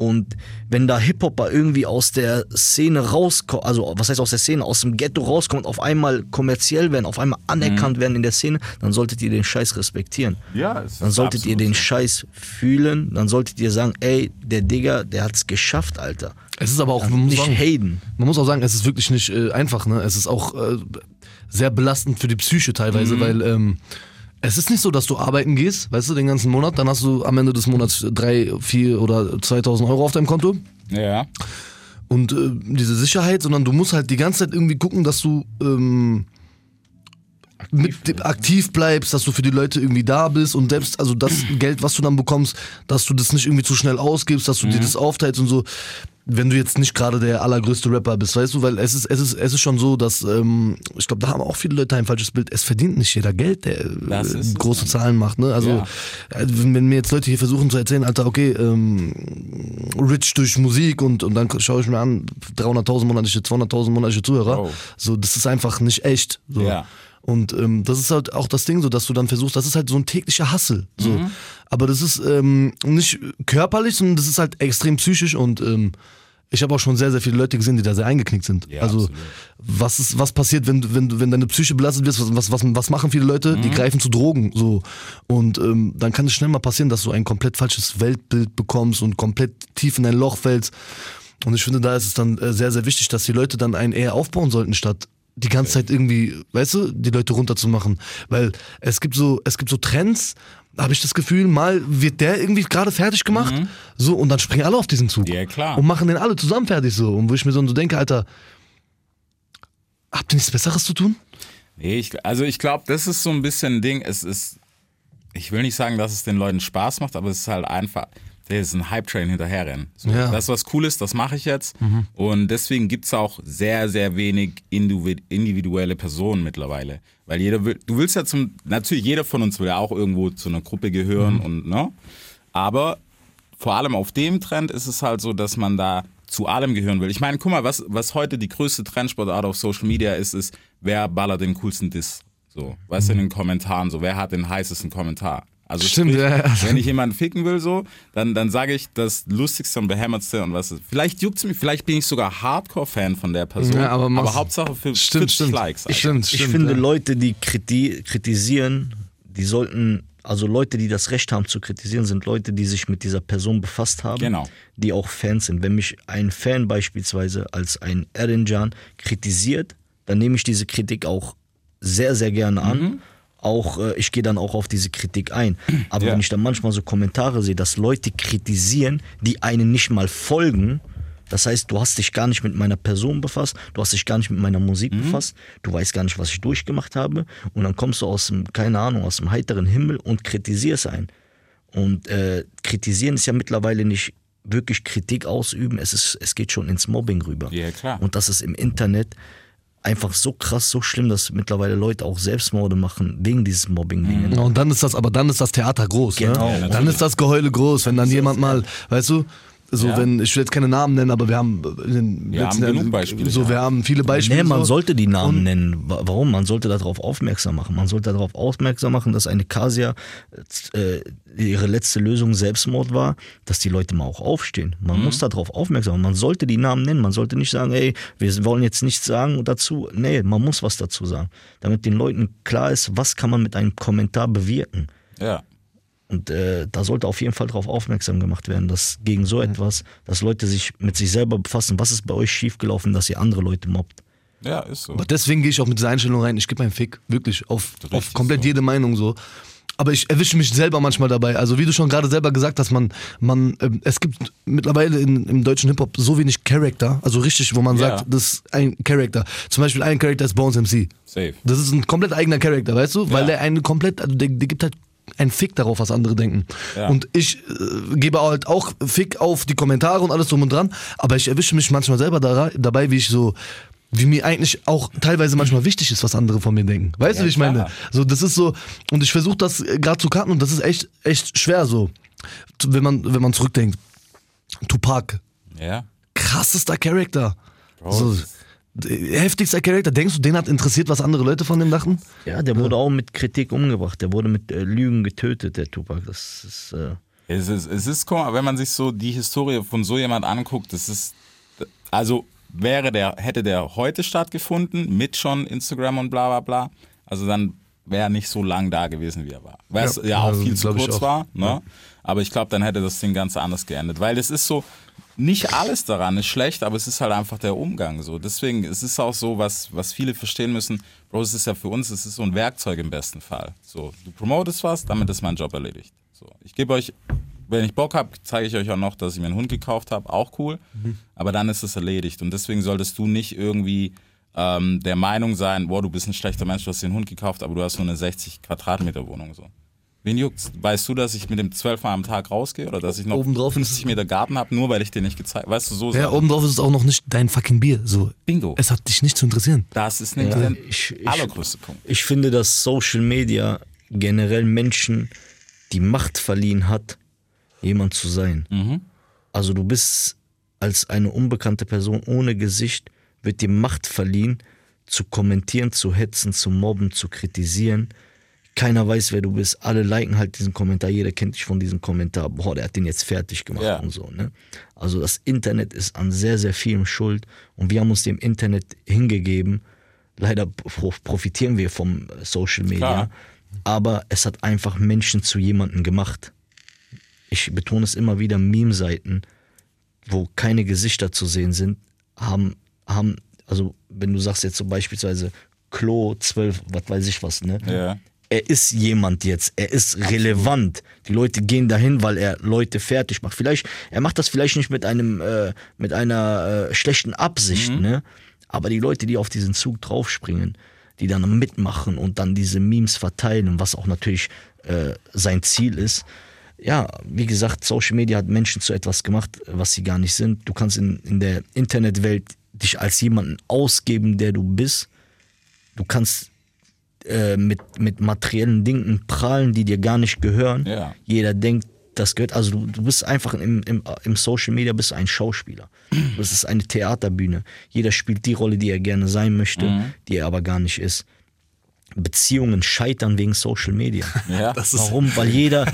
Und wenn da Hip-Hopper irgendwie aus der Szene rauskommt, also was heißt aus der Szene, aus dem Ghetto rauskommt, auf einmal kommerziell werden, auf einmal anerkannt werden in der Szene, dann solltet ihr den Scheiß respektieren. Ja, es Dann solltet ihr den. Scheiß fühlen, dann solltet ihr sagen, ey, der Digger, der hat's geschafft, Alter. Es ist aber auch, man muss, Nicht sagen, haten. man muss auch sagen, es ist wirklich nicht äh, einfach. Ne? Es ist auch äh, sehr belastend für die Psyche teilweise, Mhm. weil ähm, es ist nicht so, dass du arbeiten gehst, weißt du, den ganzen Monat, dann hast du am Ende des Monats drei, vier oder 2000 Euro auf deinem Konto. Ja, und äh, diese Sicherheit, sondern du musst halt die ganze Zeit irgendwie gucken, dass du ähm, mit dem- aktiv bleibst, dass du für die Leute irgendwie da bist und selbst, also das Geld, was du dann bekommst, dass du das nicht irgendwie zu schnell ausgibst, dass du dir das aufteilst und so. Wenn du jetzt nicht gerade der allergrößte Rapper bist, weißt du, weil es ist, es ist, es ist schon so, dass, ähm, ich glaube, da haben auch viele Leute ein falsches Bild. Es verdient nicht jeder Geld, der äh, große. Zahlen macht, ne? Also, Ja. äh, wenn mir jetzt Leute hier versuchen zu erzählen, Alter, okay, ähm, rich durch Musik und, und dann schaue ich mir an, 300.000 monatliche, 200.000 monatliche Zuhörer. Oh. So, das ist einfach nicht echt. So. Ja. Und ähm, das ist halt auch das Ding, so dass du dann versuchst, das ist halt so ein täglicher Hassel. So. Aber das ist ähm, nicht körperlich, sondern das ist halt extrem psychisch und ähm, ich habe auch schon sehr, sehr viele Leute gesehen, die da sehr eingeknickt sind. Ja, also absolut. was ist, was passiert, wenn, du- wenn, wenn deine Psyche belastet wird, was, was, was, machen viele Leute? Mhm. Die greifen zu Drogen. So. Und ähm, dann kann es schnell mal passieren, dass du ein komplett falsches Weltbild bekommst und komplett tief in ein Loch fällst. Und ich finde, da ist es dann äh, sehr, sehr wichtig, dass die Leute dann einen eher aufbauen sollten, statt die ganze Zeit irgendwie, weißt du, die Leute runterzumachen. Weil es gibt so, es gibt so Trends, habe ich das Gefühl, mal wird der irgendwie gerade fertig gemacht, so, und dann springen alle auf diesen Zug. Mhm. Ja, klar. Und machen den alle zusammen fertig so. Und wo ich mir so, so denke, Alter, habt ihr nichts Besseres zu tun? Nee, ich, also ich glaube, das ist so ein bisschen ein Ding. Es ist, ich will nicht sagen, dass es den Leuten Spaß macht, aber es ist halt einfach, der ist ein Hype-Train hinterherrennen. So, Ja. Das, was cool ist, das mache ich jetzt. Und deswegen gibt es auch sehr, sehr wenig individu- individuelle Personen mittlerweile. Weil jeder will, du willst ja zum, natürlich jeder von uns will ja auch irgendwo zu einer Gruppe gehören und, ne? Aber vor allem auf dem Trend ist es halt so, dass man da zu allem gehören will. Ich meine, guck mal, was, was heute die größte Trendsportart auf Social Media ist, ist, wer ballert den coolsten Diss? So, weißt du, in den Kommentaren, so, wer hat den heißesten Kommentar? Also Stimmt, sprich, ja, wenn ich jemanden ficken will, so, dann, dann sage ich das Lustigste und Behämmertste und was ist. Vielleicht juckt's mich, vielleicht bin ich sogar Hardcore-Fan von der Person, Ja, aber aber, Hauptsache für Stimmt, 40 stimmt. Likes. Alter. Stimmt, Ich stimmt. finde, ja. Leute, die kriti kritisieren, die sollten, also Leute, die das Recht haben zu kritisieren, sind Leute, die sich mit dieser Person befasst haben, Genau. die auch Fans sind. Wenn mich ein Fan beispielsweise als ein Erinjan kritisiert, dann nehme ich diese Kritik auch sehr, sehr gerne an. Mhm. Auch äh, ich gehe dann auch auf diese Kritik ein. Aber Ja. wenn ich dann manchmal so Kommentare sehe, dass Leute kritisieren, die einen nicht mal folgen, das heißt, du hast dich gar nicht mit meiner Person befasst, du hast dich gar nicht mit meiner Musik Mhm. befasst, du weißt gar nicht, was ich durchgemacht habe und dann kommst du aus dem, keine Ahnung, aus dem heiteren Himmel und kritisierst einen. Und äh, kritisieren ist ja mittlerweile nicht wirklich Kritik ausüben, es, ist, es geht schon ins Mobbing rüber. Ja, klar. Und das ist im Internet einfach so krass, so schlimm, dass mittlerweile Leute auch Selbstmorde machen wegen dieses Mobbing-Dingen. Ja, und dann ist das, aber dann ist das Theater groß. Genau. Ja, Ne? Dann ist das Geheule groß, wenn dann jemand mal, weißt du, so Ja. wenn, ich will jetzt keine Namen nennen, aber wir haben in den Wir letzten haben genug Beispiele, So, ja. wir haben viele Beispiele. Nee, man so. sollte die Namen Und- nennen. Wa- Warum? Man sollte darauf aufmerksam machen. Man sollte darauf aufmerksam machen, dass eine Kasia äh, ihre letzte Lösung Selbstmord war, dass die Leute mal auch aufstehen. Man muss darauf aufmerksam machen. Man sollte die Namen nennen. Man sollte nicht sagen, ey, wir wollen jetzt nichts sagen dazu. Nee, man muss was dazu sagen. Damit den Leuten klar ist, was kann man mit einem Kommentar bewirken. Ja. Und äh, da sollte auf jeden Fall darauf aufmerksam gemacht werden, dass gegen so etwas, dass Leute sich mit sich selber befassen, was ist bei euch schiefgelaufen, dass ihr andere Leute mobbt. Ja, ist so. Aber deswegen gehe ich auch mit dieser Einstellung rein, ich gebe einen Fick, wirklich, auf, auf komplett so. jede Meinung so. Aber ich erwische mich selber manchmal dabei. Also wie du schon gerade selber gesagt hast, man, man, ähm, es gibt mittlerweile in, im deutschen Hip-Hop so wenig Charakter, also richtig, wo man Ja. sagt, das ist ein Charakter. Zum Beispiel ein Charakter ist Bones MC. Safe. Das ist ein komplett eigener Charakter, weißt du? Weil Ja. der eine komplett, also der, der gibt halt einen Fick darauf, was andere denken. Ja. Und ich äh, gebe halt auch Fick auf die Kommentare und alles drum und dran, aber ich erwische mich manchmal selber da, dabei, wie ich so, wie mir eigentlich auch teilweise manchmal wichtig ist, was andere von mir denken. Weißt Ja, du, wie ich klar. meine? So, das ist so, und ich versuche das gerade zu karten und das ist echt, echt schwer so, wenn man, wenn man zurückdenkt. Tupac, Ja. krassester Charakter. Bro, So, heftigster Charakter. Denkst du, den hat interessiert, was andere Leute von dem dachten? Ja, der wurde auch mit Kritik umgebracht. Der wurde mit äh, Lügen getötet, der Tupac. Das ist, äh, Es ist, es ist, mal, wenn man sich so die Historie von so jemand anguckt, das ist, also wäre der, hätte der heute stattgefunden, mit schon Instagram und bla bla bla, also dann wäre er nicht so lang da gewesen, wie er war. Weil es Ja, ja auch also viel zu kurz war, ne? Aber ich glaube, dann hätte das Ding ganz anders geendet. Weil es ist so, nicht alles daran ist schlecht, aber es ist halt einfach der Umgang so. Deswegen, es ist auch so, was, was viele verstehen müssen, Bro, es ist ja für uns, es ist so ein Werkzeug im besten Fall. So, du promotest was, damit ist mein Job erledigt. So, ich gebe euch, wenn ich Bock habe, zeige ich euch auch noch, dass ich mir einen Hund gekauft habe, auch cool. Aber dann ist es erledigt. Und deswegen solltest du nicht irgendwie ähm, der Meinung sein, boah, du bist ein schlechter Mensch, du hast dir einen Hund gekauft, aber du hast nur eine 60 Quadratmeter Wohnung. So. Wen juckt's? Weißt du, dass ich mit dem 12 Mal am Tag rausgehe oder dass ich noch Obendrauf ist 50 Meter Garten habe, nur weil ich dir nicht gezeigt Weißt du, so Ja, obendrauf ist es auch noch nicht dein fucking Bier. So. Bingo. Es hat dich nicht zu interessieren. Das ist nicht Ja, der ich- ich- allergrößte Punkt. Ich finde, dass Social Media generell Menschen die Macht verliehen hat, jemand zu sein. Also du bist als eine unbekannte Person ohne Gesicht, wird dir Macht verliehen, zu kommentieren, zu hetzen, zu mobben, zu kritisieren. Keiner weiß, wer du bist. Alle liken halt diesen Kommentar. Jeder kennt dich von diesem Kommentar. Boah, der hat den jetzt fertig gemacht Ja. und so. Ne? Also das Internet ist an sehr, sehr vielem schuld. Und wir haben uns dem Internet hingegeben. Leider pro- profitieren wir vom Social Media. Klar. Aber es hat einfach Menschen zu jemandem gemacht. Ich betone es immer wieder, Meme-Seiten, wo keine Gesichter zu sehen sind, haben, haben, also wenn du sagst jetzt so beispielsweise Klo 12, was weiß ich was, ne? Ja. Er ist jemand jetzt, er ist relevant. Die Leute gehen dahin, weil er Leute fertig macht. Vielleicht, er macht das vielleicht nicht mit einem, äh, mit einer äh, schlechten Absicht, ne? Aber die Leute, die auf diesen Zug draufspringen, die dann mitmachen und dann diese Memes verteilen, was auch natürlich äh, sein Ziel ist. Ja, wie gesagt, Social Media hat Menschen zu etwas gemacht, was sie gar nicht sind. Du kannst in, in der Internetwelt dich als jemanden ausgeben, der du bist. Du kannst äh, mit, mit materiellen Dingen prahlen, die dir gar nicht gehören. Ja. Jeder denkt, das gehört. Also du, du bist einfach im, im, im Social Media bist ein Schauspieler. Das ist eine Theaterbühne. Jeder spielt die Rolle, die er gerne sein möchte, die er aber gar nicht ist. Beziehungen scheitern wegen Social Media. Ja. Warum? Weil jeder,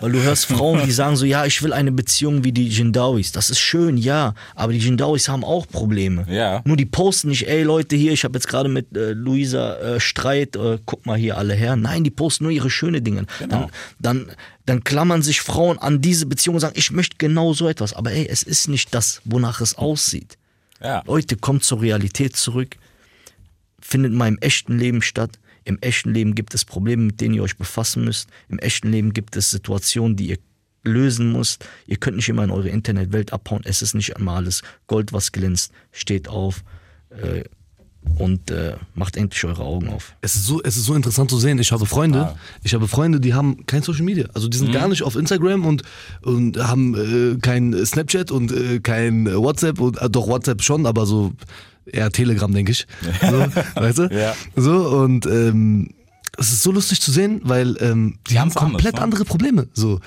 weil du hörst Frauen, die sagen so, ja, ich will eine Beziehung wie die Jindawis. Das ist schön, ja, aber die Jindawis haben auch Probleme. Ja. Nur die posten nicht, ey Leute, hier, ich habe jetzt gerade mit äh, Luisa äh, Streit, äh, guck mal hier alle her. Nein, die posten nur ihre schönen Dinge. Genau. Dann, dann, dann klammern sich Frauen an diese Beziehung und sagen, ich möchte genau so etwas. Aber ey, es ist nicht das, wonach es aussieht. Ja. Leute, kommt zur Realität zurück. Findet mal im echten Leben statt. Im echten Leben gibt es Probleme, mit denen ihr euch befassen müsst. Im echten Leben gibt es Situationen, die ihr lösen müsst. Ihr könnt nicht immer in eure Internetwelt abhauen. Es ist nicht immer alles Gold, was glänzt. Steht auf äh, und äh, macht endlich eure Augen auf. Es ist so, es ist so interessant zu sehen. Ich habe Freunde, ich habe Freunde, die haben kein Social Media. Also die sind Mhm. gar nicht auf Instagram und, und haben äh, kein Snapchat und äh, kein WhatsApp und äh, doch WhatsApp schon, aber so eher Telegram, denke ich. So, weißt du? Ja. So und ähm, es ist so lustig zu sehen, weil ähm, die haben anders, komplett ne? andere Probleme. So.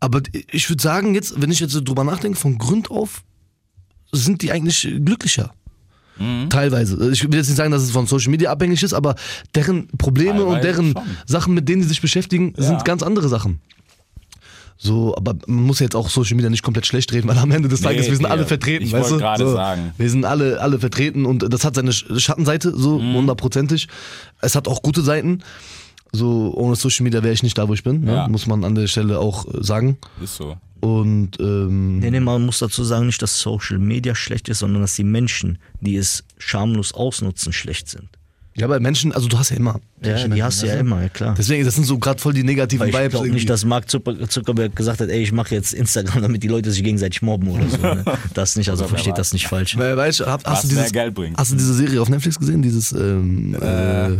Aber ich würde sagen, jetzt, wenn ich jetzt so drüber nachdenke, von Grund auf sind die eigentlich glücklicher. Mhm. Teilweise. Ich will jetzt nicht sagen, dass es von Social Media abhängig ist, aber deren Probleme und Teilweise deren schon. Sachen, mit denen sie sich beschäftigen, Ja. sind ganz andere Sachen. So, aber man muss jetzt auch Social Media nicht komplett schlecht reden, weil am Ende des Nee, Tages, wir sind Digga. alle vertreten, Ich weißt wollte du? gerade so, sagen. Wir sind alle, alle vertreten und das hat seine Sch- Schattenseite, so Mhm. hundertprozentig. Es hat auch gute Seiten. So, ohne Social Media wäre ich nicht da, wo ich bin, ne? Ja. muss man an der Stelle auch äh, sagen. Ist so. Und ähm, Nee, nee, man muss dazu sagen, nicht, dass Social Media schlecht ist, sondern dass die Menschen, die es schamlos ausnutzen, schlecht sind. Ja, bei Menschen, also du hast ja immer. Ja, die hast du ja immer, ja klar. Deswegen, das sind so gerade voll die negativen Weil ich Vibes. glaube irgendwie. nicht, dass Mark Zucker- Zuckerberg gesagt hat, ey, ich mache jetzt Instagram, damit die Leute sich gegenseitig mobben oder so. Ne? Das nicht, also versteht das nicht falsch. Weil, weißt, du, hab, hast, du dieses, hast du diese Serie auf Netflix gesehen? Dieses ähm, äh,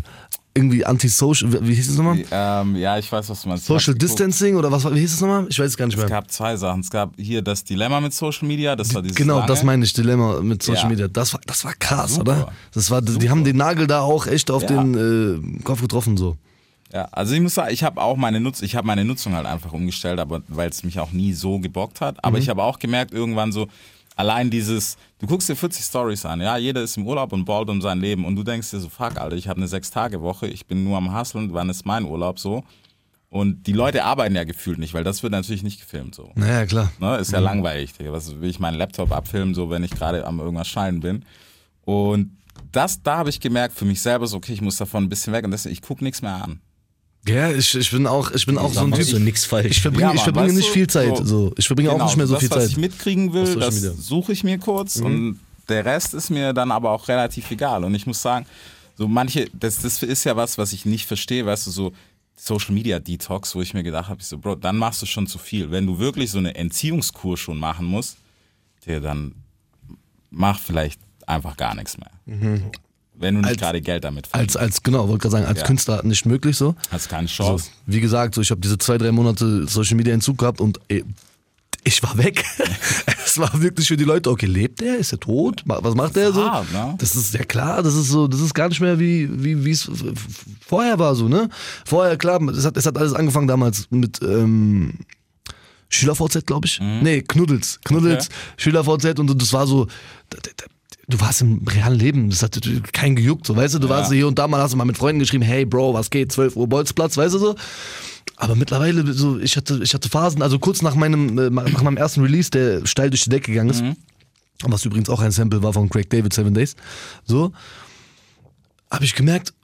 irgendwie Anti-Social, wie hieß es nochmal? Ähm, ja, ich weiß, was du meinst. Social. Distancing oder was war- wie hieß es nochmal? Ich weiß es gar nicht Es mehr. gab zwei Sachen. Es gab hier das Dilemma mit Social Media, das war dieses Genau, lange. das meine ich, Dilemma mit Social Ja. Media. Das war, das war krass, Super. oder? Das war, die haben den Nagel da auch echt auf Ja. den äh, Kopf getroffen, so. Ja, also ich muss sagen, ich habe auch meine Nutz, ich habe meine Nutzung halt einfach umgestellt, aber weil es mich auch nie so gebockt hat. Mhm. Aber ich habe auch gemerkt irgendwann so, allein dieses, du guckst dir 40 Stories an, ja, jeder ist im Urlaub und ballt um sein Leben und du denkst dir so, fuck, Alter, ich habe eine sechs Tage Woche, ich bin nur am Hustlen, wann ist mein Urlaub so? Und die Leute arbeiten ja gefühlt nicht, weil das wird natürlich nicht gefilmt so. Naja, klar. Ne? Ist ja langweilig, Digga. Was will ich meinen Laptop abfilmen, so wenn ich gerade am irgendwas schneiden bin. Und das, da habe ich gemerkt für mich selber so, okay, ich muss davon ein bisschen weg und deswegen, ich gucke nichts mehr an. Ja, ich, ich bin auch, ich bin auch so ein Typ. du nichts falsch. Ich verbringe, Ja, ich verbringe nicht du? viel Zeit. So. So. Ich verbringe auch nicht mehr so das, viel was Zeit. ich mitkriegen will, das suche ich mir kurz und der Rest ist mir dann aber auch relativ egal. Und ich muss sagen, so manche, das, das ist ja was, was ich nicht verstehe, weißt du, so Social Media Detox, wo ich mir gedacht habe, ich so, Bro, dann machst du schon zu viel. Wenn du wirklich so eine Entziehungskur schon machen musst, der dann mach vielleicht einfach gar nichts mehr. Wenn du nicht Als- gerade Geld damit verdienst. Als, als, genau, wollte gerade sagen, als Ja. Künstler nicht möglich so. Hast keine So, Chance. wie gesagt, so, ich habe diese zwei, drei Monate Social Media Entzug gehabt und ey, ich war weg. es war wirklich für die Leute, okay, lebt er? Ist er tot? Was macht er so? hart, ne? Das ist ja klar, das ist so, das ist gar nicht mehr wie, wie, wie es vorher war, so, ne? Vorher, klar, es hat, es hat alles angefangen damals mit, ähm, SchülerVZ, glaube ich. Nee, Knuddels. Knuddels, Okay. SchülerVZ und das war so, du warst im realen Leben, das hat keinen gejuckt, so, weißt du, du warst hier und da mal, hast du mal mit Freunden geschrieben, hey Bro, was geht, 12 Uhr Bolzplatz, weißt du so. Aber mittlerweile, so, ich hatte, ich hatte Phasen, also kurz nach meinem, äh, nach meinem ersten Release, der steil durch die Decke gegangen ist, was übrigens auch ein Sample war von Craig David Seven Days, so, habe ich gemerkt,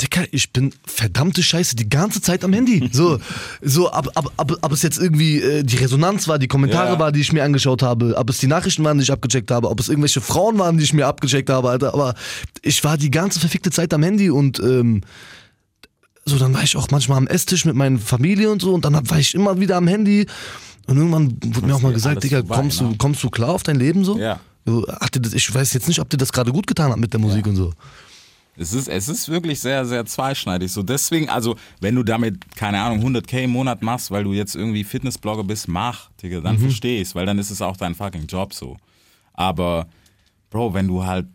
Dicker, ich bin verdammte Scheiße die ganze Zeit am Handy. So, so ab, ab, ab, ab es jetzt irgendwie äh, die Resonanz war, die Kommentare Ja. war, die ich mir angeschaut habe, ob es die Nachrichten waren, die ich abgecheckt habe, ob es irgendwelche Frauen waren, die ich mir abgecheckt habe, Alter. Aber ich war die ganze verfickte Zeit am Handy und ähm, so, dann war ich auch manchmal am Esstisch mit meiner Familie und so und dann war ich immer wieder am Handy. Und irgendwann wurde mir auch mal gesagt, Digga, vorbei, kommst, du, ne? kommst du klar auf dein Leben so? Ja. So, ich weiß jetzt nicht, ob dir das gerade gut getan hat mit der Musik und so. Es ist, es ist wirklich sehr, sehr zweischneidig. So deswegen, also wenn du damit, keine Ahnung, 100k im Monat machst, weil du jetzt irgendwie Fitnessblogger bist, mach, Digga, dann versteh ich's, weil dann ist es auch dein fucking Job so. Aber, Bro, wenn du halt,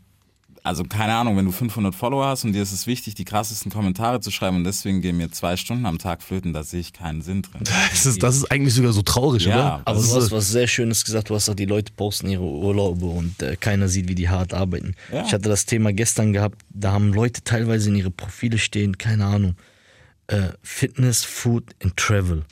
also keine Ahnung, wenn du 500 Follower hast und dir ist es wichtig, die krassesten Kommentare zu schreiben und deswegen gehen mir zwei Stunden am Tag flöten, da sehe ich keinen Sinn drin. Das ist, das ist eigentlich sogar so traurig, Ja, oder? Aber Das du hast was sehr Schönes gesagt. Du hast gesagt, die Leute posten ihre Urlaube und äh, keiner sieht, wie die hart arbeiten. Ja. Ich hatte das Thema gestern gehabt. Da haben Leute teilweise in ihre Profile stehen, keine Ahnung, äh, Fitness, Food and Travel.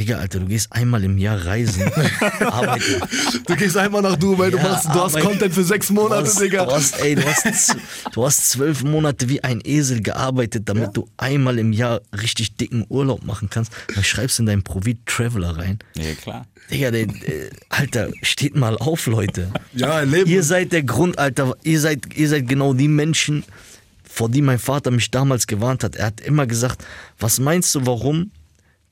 Digga, Alter, du gehst einmal im Jahr reisen, arbeiten. Du gehst einmal nach Dubai, du, Ja, machst, du hast Content für sechs Monate, du hast, Digga. Du hast, ey, du hast, du hast zwölf Monate wie ein Esel gearbeitet, damit du einmal im Jahr richtig dicken Urlaub machen kannst. Dann schreibst du in dein Profil Traveler rein. Ja, klar. Digga, der, äh, Alter, steht mal auf, Leute. Ja, Leben. Ihr seid der Grund, Alter. Ihr seid, ihr seid genau die Menschen, vor die mein Vater mich damals gewarnt hat. Er hat immer gesagt, was meinst du, warum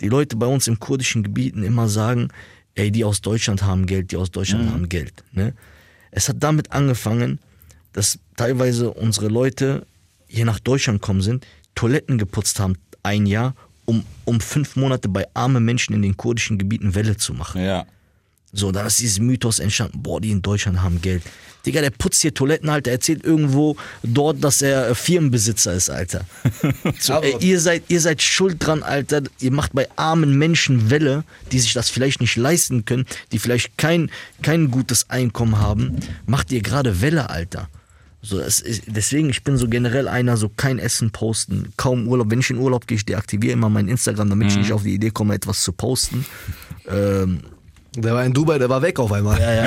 die Leute bei uns im kurdischen Gebieten immer sagen, ey, die aus Deutschland haben Geld, die aus Deutschland haben Geld. Ne? Es hat damit angefangen, dass teilweise unsere Leute hier nach Deutschland kommen sind, Toiletten geputzt haben ein Jahr, um, um fünf Monate bei armen Menschen in den kurdischen Gebieten Welle zu machen. Ja. So, dann ist dieses Mythos entstanden, boah, die in Deutschland haben Geld. Digga, der putzt hier Toiletten, Alter, erzählt irgendwo dort, dass er Firmenbesitzer ist, Alter. So, ey, ihr, seid, ihr seid schuld dran, Alter. Ihr macht bei armen Menschen Welle, die sich das vielleicht nicht leisten können, die vielleicht kein, kein gutes Einkommen haben. Macht ihr gerade Welle, Alter. So, das ist, deswegen, ich bin so generell einer, so kein Essen posten, kaum Urlaub. Wenn ich in Urlaub gehe, ich deaktiviere immer mein Instagram, damit ich nicht auf die Idee komme, etwas zu posten. Ähm, Der war in Dubai, der war weg auf einmal. Ja, ja.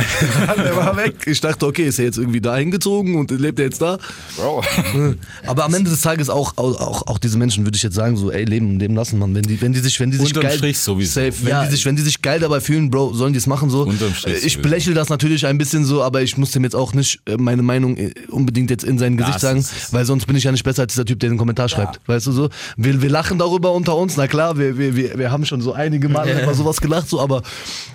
der war weg. Ich dachte, okay, ist er jetzt irgendwie da hingezogen und lebt er jetzt da? Bro. Aber am Ende des Tages auch, auch, auch, auch diese Menschen würde ich jetzt sagen, so, ey, leben, leben lassen, man. Wenn die, wenn die sich, wenn die sich Unterm geil, Strich sowieso. safe, wenn Ja. die sich, wenn die sich geil dabei fühlen, Bro, sollen die es machen so. Unterm Strich Ich belächle das natürlich ein bisschen so, aber ich muss dem jetzt auch nicht äh, meine Meinung äh, unbedingt jetzt in sein Gesicht Das sagen, ist- weil sonst bin ich ja nicht besser als dieser Typ, der den Kommentar schreibt. Weißt du so? Wir, wir lachen darüber unter uns, na klar, wir, wir, wir, wir haben schon so einige Mal über sowas gelacht, so, aber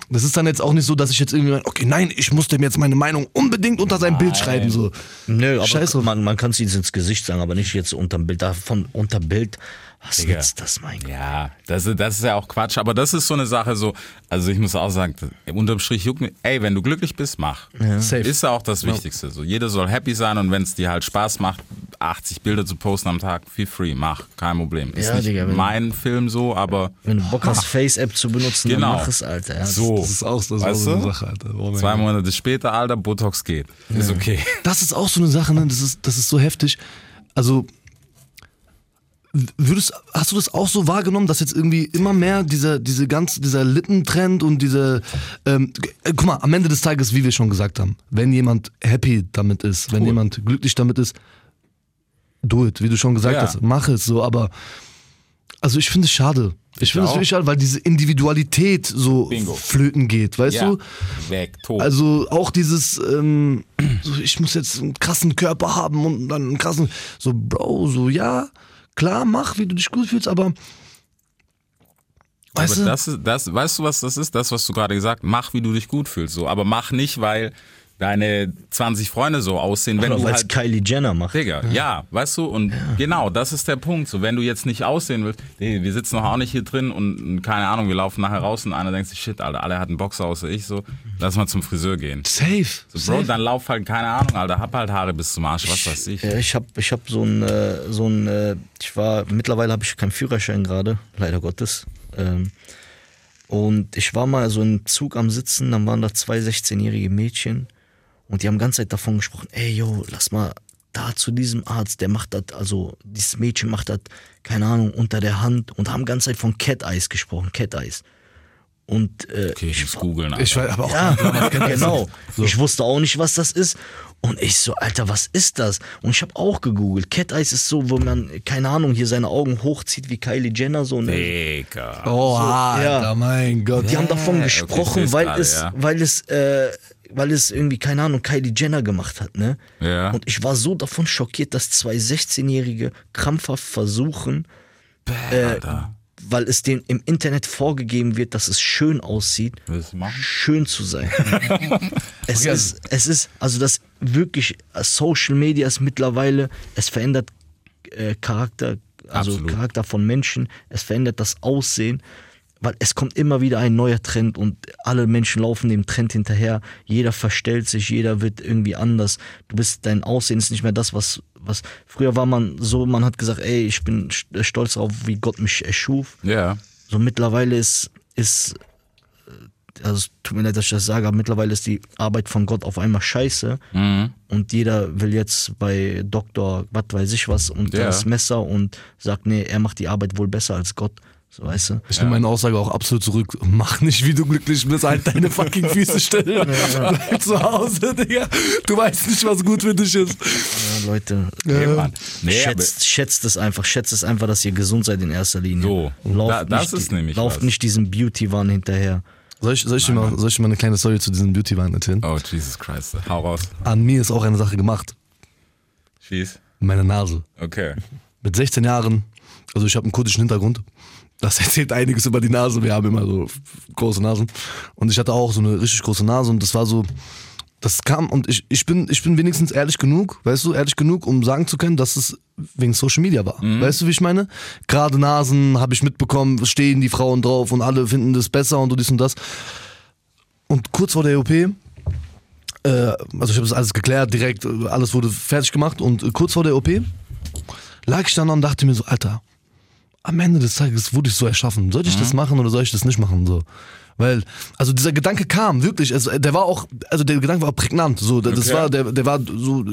das ist dann jetzt auch nicht so, dass ich jetzt irgendwie, okay, nein, ich muss dem jetzt meine Meinung unbedingt unter sein Bild schreiben, so. Nö, aber Scheiß drauf. man, man kann es ihnen ins Gesicht sagen, aber nicht jetzt unterm Bild. Davon unter Bild, was Digga. nützt das, mein Gott? Ja, das, ist- das ist ja auch Quatsch, aber das ist so eine Sache so, also ich muss auch sagen, unterm Strich juckt mir, ey, wenn du glücklich bist, mach. Safe. Ist ja auch das Wichtigste. So, jeder soll happy sein und wenn es dir halt Spaß macht, 80 Bilder zu posten am Tag, feel free, mach, kein Problem. Ist Ja, nicht Digga, mein Film so, aber Wenn du Bock hast, Face-App zu benutzen, Genau. dann mach es, Alter. Ja, so. Das ist auch, das ist auch so eine? Sache, Alter. Oh zwei Gott. Monate später, Alter, Botox geht. Ist okay. Das ist auch so eine Sache, ne? das, ist, das ist so heftig. Also, Würdest, hast du das auch so wahrgenommen, dass jetzt irgendwie immer mehr dieser, diese ganze, dieser Lippentrend und diese, ähm, äh, guck mal, am Ende des Tages, wie wir schon gesagt haben, wenn jemand happy damit ist, wenn Cool. jemand glücklich damit ist, do it, wie du schon gesagt Ja. hast, mach es so, aber also ich finde es schade. Ich finde es wirklich schade, weil diese Individualität so Bingo. flöten geht, weißt Ja. du? Weg, tot. Also auch dieses, ähm, so, ich muss jetzt einen krassen Körper haben und dann einen krassen, so Bro, so ja, klar, mach, wie du dich gut fühlst, aber weißt aber du, das ist, das, weißt du, was das ist? Das, was du gerade gesagt hast. Mach, wie du dich gut fühlst. So. Aber mach nicht, weil deine 20 Freunde so aussehen, wenn Oder du es halt. Kylie Jenner macht. Digga, ja. weißt du, und genau, das ist der Punkt. So, wenn du jetzt nicht aussehen willst, nee, wir sitzen doch auch nicht hier drin und, keine Ahnung, wir laufen nachher raus und einer denkt sich, shit, Alter, alle hatten Boxer außer ich, so, lass mal zum Friseur gehen. safe. So, safe. Bro, dann lauf halt, keine Ahnung, Alter, hab halt Haare bis zum Arsch, was weiß ich. Ja, ich habe ich hab so ein, äh, so ein äh, ich war, mittlerweile habe ich keinen Führerschein gerade, leider Gottes. Ähm, und ich war mal so im Zug am Sitzen, dann waren da zwei 16-jährige Mädchen und die haben die ganze Zeit davon gesprochen, ey, yo, lass mal da zu diesem Arzt, der macht das, also dieses Mädchen macht das, keine Ahnung, unter der Hand und haben die ganze Zeit von Cat Eyes gesprochen, Cat Eyes. Und äh, Okay, ich muss googeln. Ich weiß aber auch ja, nicht, was kennt das? genau. So. Ich wusste auch nicht, was das ist. Und ich so, Alter, was ist das? Und ich habe auch gegoogelt. Cat Eyes ist so, wo man, keine Ahnung, hier seine Augen hochzieht wie Kylie Jenner. So, ne? Digga. Oh, Alter, ja. mein Gott. Die haben davon okay, ich gesprochen, seh's weil, gerade, es, ja. weil es, äh, weil es irgendwie, keine Ahnung, Kylie Jenner gemacht hat, ne? Ja. Und ich war so davon schockiert, dass zwei 16-Jährige krampfhaft versuchen, äh, Alter. weil es denen im Internet vorgegeben wird, dass es schön aussieht, schön zu sein. es, Okay. ist, es ist, also das wirklich, äh, Social Media ist mittlerweile, es verändert äh, Charakter, also Absolut. Charakter von Menschen, es verändert das Aussehen, weil es kommt immer wieder ein neuer Trend und alle Menschen laufen dem Trend hinterher, jeder verstellt sich, jeder wird irgendwie anders. Du bist, dein Aussehen ist nicht mehr das, was, was, früher war man so, man hat gesagt, ey, ich bin st- stolz darauf, wie Gott mich erschuf. Ja. So mittlerweile ist, ist äh, also es tut mir leid, dass ich das sage, aber mittlerweile ist die Arbeit von Gott auf einmal scheiße Mhm. und jeder will jetzt bei Doktor, was weiß ich was, und Ja. das Messer und sagt, nee, er macht die Arbeit wohl besser als Gott. So weißt du? Ich nehme meine Aussage auch absolut zurück. Mach nicht, wie du glücklich bist, halt deine fucking Füße still. Bleib zu Hause, Digga. Du weißt nicht, was gut für dich ist. Ja, Leute, Nee, Mann. Nee, schätzt, schätzt es einfach, schätzt es einfach, dass ihr gesund seid in erster Linie. So, Lauft da- das nicht, ist nämlich Lauft was. nicht diesem Beauty-Wahn hinterher. Soll ich, soll, ich dir mal, soll ich mal eine kleine Story zu diesem Beauty-Wein erzählen? oh, Jesus Christ. Hau raus. An mir ist auch eine Sache gemacht. Schieß. Meine Nase. Okay. Mit 16 Jahren, also ich habe einen kurdischen Hintergrund. Das erzählt einiges über die Nase. Wir haben immer so große Nasen. Und ich hatte auch so eine richtig große Nase und das war so, das kam und ich, ich, bin, ich bin wenigstens ehrlich genug, weißt du, ehrlich genug, um sagen zu können, dass es wegen Social Media war. Weißt du, wie ich meine? Gerade Nasen habe ich mitbekommen, stehen die Frauen drauf und alle finden das besser und so dies und das. Und kurz vor der OP, äh, also ich habe das alles geklärt, direkt, äh, alles wurde fertig gemacht und äh, kurz vor der OP lag ich dann und dachte mir so, Alter, am Ende des Tages wurde ich so erschaffen. Soll ich das machen oder soll ich das nicht machen? So. Weil, also dieser Gedanke kam, wirklich, also der war auch, also der Gedanke war prägnant. So, das Okay. war, der, der war so,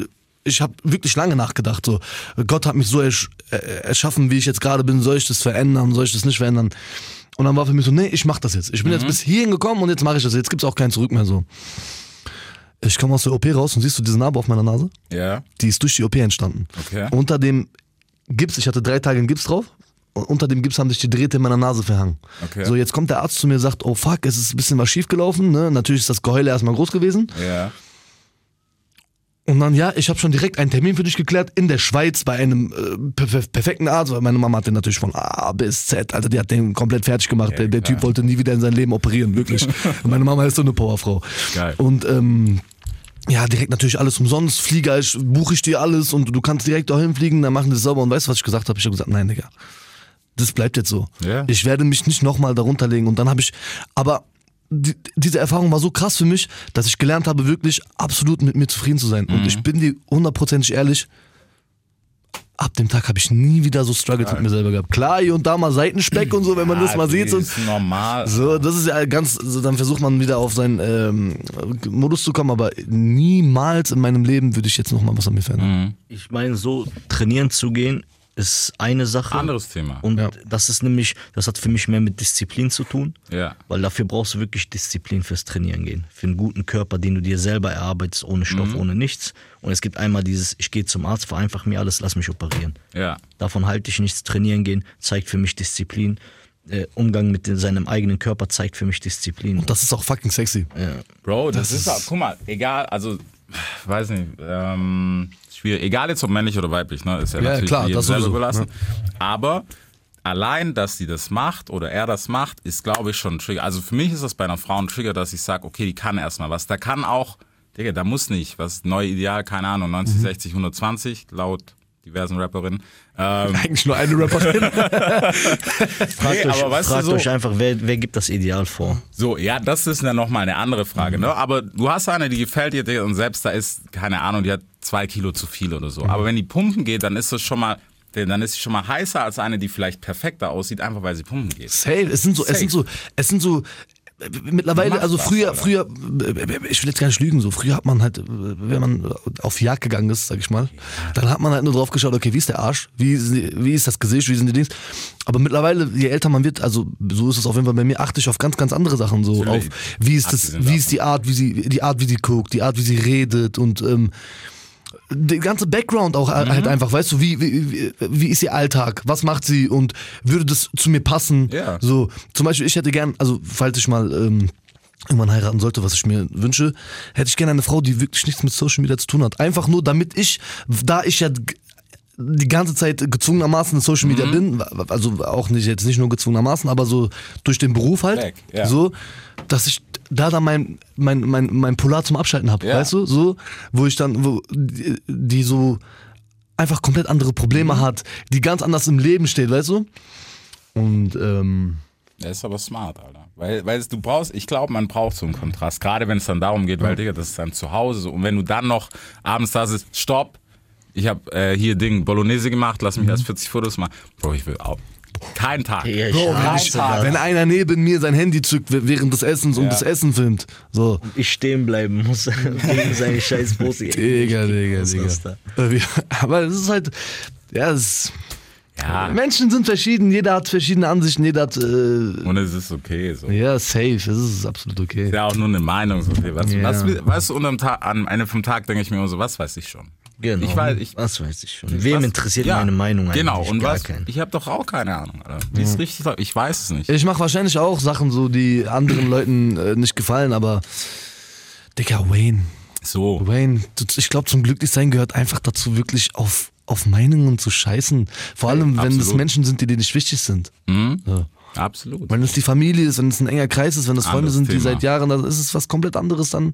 ich habe wirklich lange nachgedacht. So, Gott hat mich so ersch äh, erschaffen, wie ich jetzt gerade bin. Soll ich das verändern? Soll ich das nicht verändern? Und dann war für mich so, nee, ich mach das jetzt. Ich bin jetzt bis hierhin gekommen und jetzt mache ich das. Jetzt gibt's auch kein Zurück mehr so. Ich komme aus der OP raus und siehst du diese Narbe auf meiner Nase? Ja. Die ist durch die OP entstanden. Okay. Unter dem Gips, ich hatte drei Tage einen Gips drauf. Und unter dem Gips haben sich die Drähte in meiner Nase verhangen. Okay. So, jetzt kommt der Arzt zu mir und sagt, oh fuck, es ist ein bisschen was schief gelaufen. Ne? Natürlich ist das Geheule erstmal groß gewesen. Ja. Und dann, ja, ich habe schon direkt einen Termin für dich geklärt in der Schweiz bei einem äh, perf perfekten Arzt, weil meine Mama hat den natürlich von A bis Z, Alter, die hat den komplett fertig gemacht. der, der klar. Typ wollte nie wieder in sein Leben operieren, wirklich. Und meine Mama ist so eine Powerfrau. Geil. Und ähm, ja, direkt natürlich alles umsonst. Flieger, ich, buche ich dir alles und du kannst direkt dahin fliegen, dann machen die es sauber. Und weißt du, was ich gesagt habe? Ich habe gesagt, nein, Digga. Das bleibt jetzt so. Ja. Ich werde mich nicht nochmal darunter legen. Und dann habe ich, aber die, diese Erfahrung war so krass für mich, dass ich gelernt habe, wirklich absolut mit mir zufrieden zu sein. Mhm. Und ich bin dir hundertprozentig ehrlich, ab dem Tag habe ich nie wieder so Struggles mit mir selber gehabt. Klar, hier und da mal Seitenspeck und so, wenn man das mal sieht. Das Und, ist normal. so, das ist ja ganz, also dann versucht man wieder auf seinen ähm, Modus zu kommen, aber niemals in meinem Leben würde ich jetzt nochmal was an mir verändern. Mhm. Ich meine, so trainieren zu gehen, ist eine Sache. Anderes Thema. Und Ja. das ist nämlich, das hat für mich mehr mit Disziplin zu tun. Ja. Weil dafür brauchst du wirklich Disziplin fürs Trainieren gehen. Für einen guten Körper, den du dir selber erarbeitest, ohne Stoff, Mhm. ohne nichts. Und es gibt einmal dieses, ich gehe zum Arzt, vereinfach mir alles, lass mich operieren. Ja. Davon halte ich nichts. Trainieren gehen zeigt für mich Disziplin. Äh, Umgang mit seinem eigenen Körper zeigt für mich Disziplin. Und das ist auch fucking sexy. Bro, das, ist, auch, guck mal, egal, also, weiß nicht, ähm, schwierig, egal jetzt ob männlich oder weiblich, ne, ist ja, Ja, natürlich klar, jedem selber überlassen. Aber allein, dass sie das macht oder er das macht, ist, glaube ich, schon ein Trigger. Also für mich ist das bei einer Frau ein Trigger, dass ich sage, okay, die kann erstmal was. Da kann auch, Digga, da muss nicht, was neue Ideal, keine Ahnung, 90, 60, 120, laut diversen Rapperinnen. Ähm, Eigentlich nur eine Rapperin. fragt Nee, euch, aber weißt du fragt so- euch einfach, wer, wer gibt das Ideal vor? So, ja, das ist dann nochmal eine andere Frage, ne? Aber du hast eine, die gefällt dir und selbst da ist, keine Ahnung, die hat zwei Kilo zu viel oder so. Aber wenn die pumpen geht, dann ist das schon mal, dann ist sie schon mal heißer als eine, die vielleicht perfekter aussieht, einfach weil sie pumpen geht. Safe. Es sind so, es sind so, es sind so. Mittlerweile, also früher, Alter. früher, ich will jetzt gar nicht lügen, so früher hat man halt, wenn man auf Jagd gegangen ist, sag ich mal, dann hat man halt nur drauf geschaut, okay, wie ist der Arsch, wie, ist- wie ist das Gesicht, wie sind die Dings. Aber mittlerweile, je älter man wird, also so ist es auf jeden Fall bei mir, achte ich auf ganz, ganz andere Sachen, so auf, wie ist das, wie ist die Art, wie sie, die Art, wie sie guckt, die Art, wie sie redet und ähm, der ganze Background auch Mhm. halt einfach, weißt du, wie, wie, wie- ist ihr Alltag, was macht sie und würde das zu mir passen? Ja. So, zum Beispiel, ich hätte gern, also falls ich mal ähm, irgendwann heiraten sollte, was ich mir wünsche, hätte ich gerne eine Frau, die wirklich nichts mit Social Media zu tun hat. Einfach nur, damit ich, da ich ja die ganze Zeit gezwungenermaßen in Social Mhm. Media bin, also auch nicht jetzt nicht nur gezwungenermaßen, aber so durch den Beruf halt, ja. so, dass ich da dann mein mein mein mein Polar zum Abschalten habe, Ja. weißt du, so, wo ich dann wo die, die so einfach komplett andere Mhm. Probleme hat, die ganz anders im Leben steht, weißt du? Und ähm, Der ist aber smart, Alter. Weil, weil du brauchst, ich glaube, man braucht so einen Kontrast. Gerade wenn es dann darum geht, weil, Digga, das ist dann zu Hause so. Und wenn du dann noch abends da sitzt, stopp, ich habe äh, hier Ding, Bolognese gemacht, lass mich erst 40 Fotos machen. Bro, ich will auch. Kein Tag. Ja, ich Bro, wenn, ich, wenn einer neben mir sein Handy zückt während des Essens und Ja. das Essen filmt. So. ich stehen bleiben muss gegen seine scheiß Pussy. Digga, Digga, Was Digga. Aber es ist halt. Ja, es Ja. Menschen sind verschieden, jeder hat verschiedene Ansichten, jeder hat. Äh, Und es ist okay so. ja, safe, es ist absolut okay. Ist ja auch nur eine Meinung. So, okay, was, Ja. was, weißt du, unterm Tag, am Ende vom Tag denke ich mir immer so, was weiß ich schon. Genau. Ich weiß, ich, was weiß ich schon. Wem was- interessiert Ja, meine Meinung eigentlich? Genau, und was, keinen. ich habe doch auch keine Ahnung. Alter. Wie es richtig läuft, ich weiß es nicht. Ich mache wahrscheinlich auch Sachen so, die anderen Leuten äh, nicht gefallen, aber. Digga, Wayne. So. Wayne, ich glaube, zum Glücklichsein gehört einfach dazu, wirklich auf, auf Meinungen zu scheißen. Vor allem, wenn es. Menschen sind, die dir nicht wichtig sind. Mhm. Ja. Absolut. Wenn es die Familie ist, wenn es ein enger Kreis ist, wenn es Freunde sind, die Thema. seit Jahren, dann ist es was komplett anderes, dann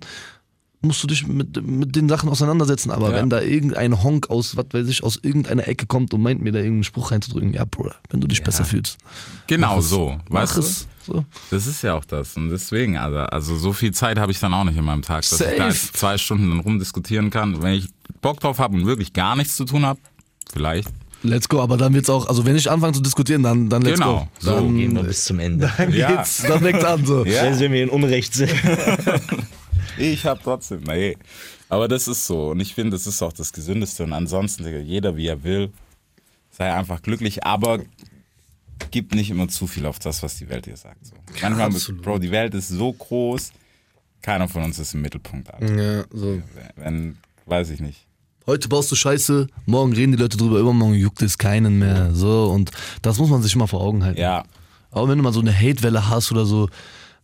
musst du dich mit, mit den Sachen auseinandersetzen. Aber Ja. wenn da irgendein Honk aus, was weiß ich, aus irgendeiner Ecke kommt und meint mir da irgendeinen Spruch reinzudrücken, ja, Bruder, wenn du dich besser fühlst. Genau mach es. so. Mach Weißt du? es. So. Das ist ja auch das. Und deswegen, also, also so viel Zeit habe ich dann auch nicht in meinem Tag, dass ich da zwei Stunden dann rumdiskutieren kann. Wenn ich Bock drauf habe und wirklich gar nichts zu tun habe, vielleicht. Let's go, aber dann wird's auch, also wenn ich anfange zu diskutieren, dann, dann let's Genau. go. So. Dann, Gehen wir bis zum Ende. dann Ja. geht's, dann fängt's an so. Ja. Selbst wenn wir in Unrecht sind. Ich habe trotzdem, nee. Aber das ist so. Und ich finde, das ist auch das Gesündeste. Und ansonsten, jeder wie er will, sei einfach glücklich, aber gib nicht immer zu viel auf das, was die Welt dir sagt. So. Manchmal, absolut. Bro, die Welt ist so groß, keiner von uns ist im Mittelpunkt. Alter. Ja, so. Wenn, weiß ich nicht. Heute baust du Scheiße, morgen reden die Leute drüber, übermorgen juckt es keinen mehr. So, und das muss man sich immer vor Augen halten. Ja, Aber wenn du mal so eine Hatewelle hast oder so,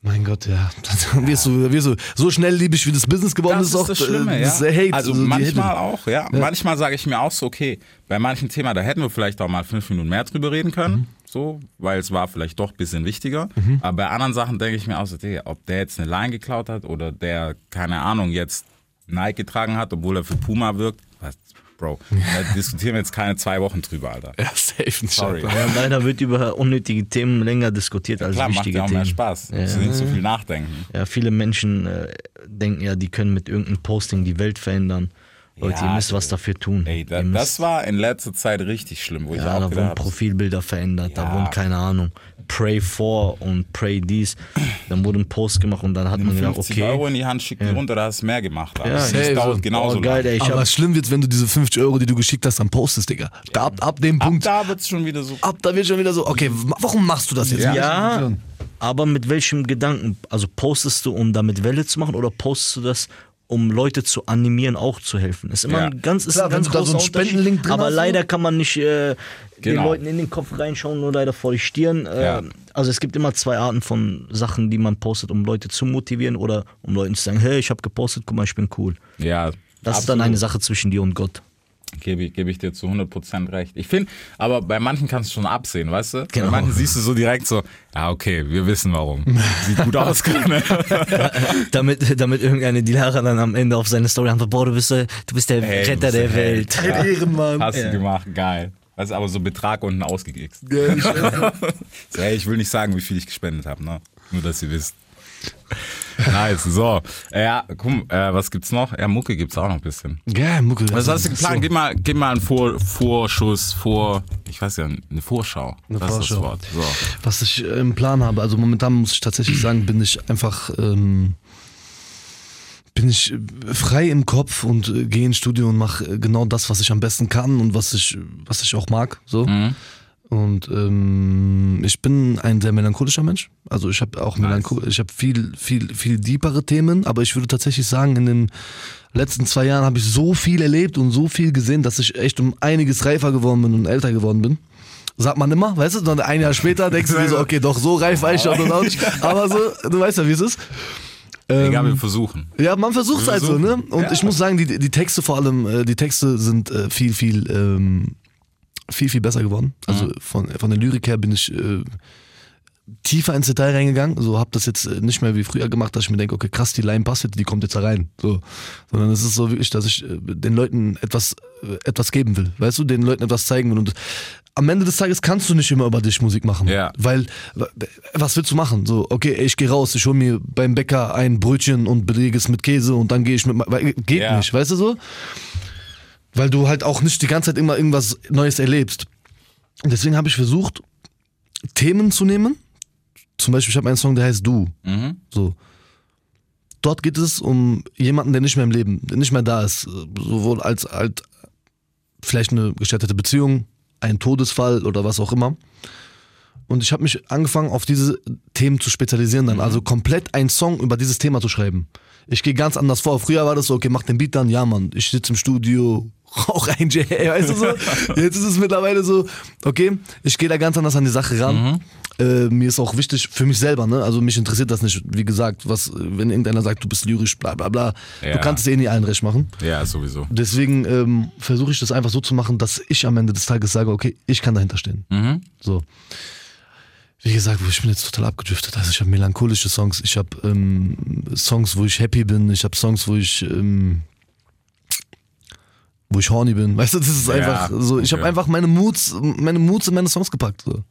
mein Gott, ja, dann wirst du, wirst du so schnell liebig wie das Business geworden das ist, ist auch das Schlimme, äh, ja. Hate. also die manchmal Hate. auch, ja. Manchmal sage ich mir auch so, okay, bei manchen Themen, da hätten wir vielleicht auch mal fünf Minuten mehr drüber reden können, Mhm. so, weil es war vielleicht doch ein bisschen wichtiger. Aber bei anderen Sachen denke ich mir auch so, Digga, ob der jetzt eine Line geklaut hat oder der, keine Ahnung, jetzt Nike getragen hat, obwohl er für Puma wirkt, was, Bro, da diskutieren wir jetzt keine zwei Wochen drüber, Alter. Ja, safe. Sorry. Alter. Ja, leider wird über unnötige Themen länger diskutiert als Klar, macht wichtige ja auch Themen. mehr Spaß. Du musst Ja. nicht so viel nachdenken. Ja, viele Menschen äh, denken ja, die können mit irgendeinem Posting die Welt verändern. Leute, Ja, ihr müsst was dafür tun. Ey, da, das war in letzter Zeit richtig schlimm, wo ich ja, auch da wurden Profilbilder verändert, da Ja. wurden, keine Ahnung, Pray for und Pray dies. Dann wurde ein Post gemacht und dann hat man gedacht, 50 okay. Euro in die Hand, schick die runter, da hast du mehr gemacht. Aber Ja, das safe. dauert genauso oh, geil, lang. ey, ich Aber hab, schlimm wird, wenn du diese 50 Euro, die du geschickt hast, dann postest, Digga. Da, ab, ab dem Ab Punkt, da wird's schon wieder so. ab da wird schon wieder so, okay, wa- warum machst du das jetzt? ja, aber mit welchem Gedanken? Also postest du, um damit Welle zu machen oder postest du das, um Leute zu animieren, auch zu helfen? Ist immer Ja. ein ganz, ist Klar, ein ganz so großer einen Spendenlink drin Aber so. leider kann man nicht äh, den Genau. Leuten in den Kopf reinschauen, nur leider vor die Stirn. Äh, Ja. Also es gibt immer zwei Arten von Sachen, die man postet, um Leute zu motivieren oder um Leuten zu sagen, hey, ich habe gepostet, guck mal, ich bin cool. Ja, Das ist dann eine Sache zwischen dir und Gott. Gebe ich, gebe ich dir zu 100% recht. Ich finde, aber bei manchen kannst du schon absehen, weißt du? Genau. Bei manchen siehst du so direkt so, ja, okay, wir wissen warum. Sieht gut aus, ne? damit, damit irgendeine Dilara dann am Ende auf seine Story antwortet, boah, du bist, der- du bist der Ey, du Retter bist der der Welt. Ein Ehrenmann. Hast du gemacht, geil. Weißt du, aber so Betrag unten ausgegixt. Ja, ich, So, hey, ich will nicht sagen, wie viel ich gespendet habe, ne? Nur, dass ihr wisst. Nice, so. Ja, komm, äh, was gibt's noch? Ja, Mucke gibt's auch noch ein bisschen. ja, Mucke. Was hast du geplant? so. Gib mal, gib mal einen Vor Vorschuss, vor, ich weiß ja, eine Vorschau. Eine das ist das Vorschau. Wort. So. Was ich äh, im Plan habe, also momentan muss ich tatsächlich sagen, bin ich einfach, ähm, bin ich frei im Kopf und äh, gehe ins Studio und mache äh, genau das, was ich am besten kann und was ich, was ich auch mag. So. Und ähm, ich bin ein sehr melancholischer Mensch. Also ich habe auch Melanchol ich habe viel, viel, viel deepere Themen, aber ich würde tatsächlich sagen, in den letzten zwei Jahren habe ich so viel erlebt und so viel gesehen, dass ich echt um einiges reifer geworden bin und älter geworden bin. Sagt man immer, weißt du, dann ein Jahr später denkst du dir so, okay, doch, so reif war ich schon auch nicht. Aber so, du weißt ja, wie es ist. Egal, wir versuchen. Ja, man versucht es halt so, ne? Und Ja. ich muss sagen, die, die Texte vor allem, äh, die Texte sind äh, viel, viel, ähm, viel, viel besser geworden. Also von, von der Lyrik her bin ich äh, tiefer ins Detail reingegangen. So hab das jetzt äh, nicht mehr wie früher gemacht, dass ich mir denke, okay, krass, die Line passt jetzt, die kommt jetzt da rein. So. Sondern es ist so wirklich, dass ich äh, den Leuten etwas, äh, etwas geben will. Weißt du, den Leuten etwas zeigen will. Und am Ende des Tages kannst du nicht immer über dich Musik machen. Ja. Weil, was willst du machen? So, okay, ich gehe raus, ich hol mir beim Bäcker ein Brötchen und belege es mit Käse und dann gehe ich mit, weil, geht Ja. nicht, weißt du so? Weil du halt auch nicht die ganze Zeit immer irgendwas Neues erlebst. Und deswegen habe ich versucht, Themen zu nehmen. Zum Beispiel, ich habe einen Song, der heißt Du. Mhm. So. Dort geht es um jemanden, der nicht mehr im Leben, der nicht mehr da ist. Sowohl als halt vielleicht eine gescheiterte Beziehung, ein Todesfall oder was auch immer. Und ich habe mich angefangen, auf diese Themen zu spezialisieren dann. Also komplett einen Song über dieses Thema zu schreiben. Ich gehe ganz anders vor. Früher war das so, okay, mach den Beat dann, ja Mann, ich sitze im Studio, rauch ein J, weißt du so? Jetzt ist es mittlerweile so, okay, ich gehe da ganz anders an die Sache ran. Äh, mir ist auch wichtig für mich selber, ne? Also mich interessiert das nicht, wie gesagt, was, wenn irgendeiner sagt, du bist lyrisch, bla bla bla. Ja. Du kannst es eh nie allen recht machen. Ja, sowieso. Deswegen ähm, versuche ich das einfach so zu machen, dass ich am Ende des Tages sage, okay, ich kann dahinter stehen. Mhm. So. Wie gesagt, ich bin jetzt total abgedriftet. Also ich habe melancholische Songs, ich habe ähm, Songs, wo ich happy bin, ich habe Songs, wo ich ähm, wo ich horny bin. Weißt du, das ist Ja, einfach so. Ich habe okay. einfach meine Moods, meine Moods in meine Songs gepackt. So.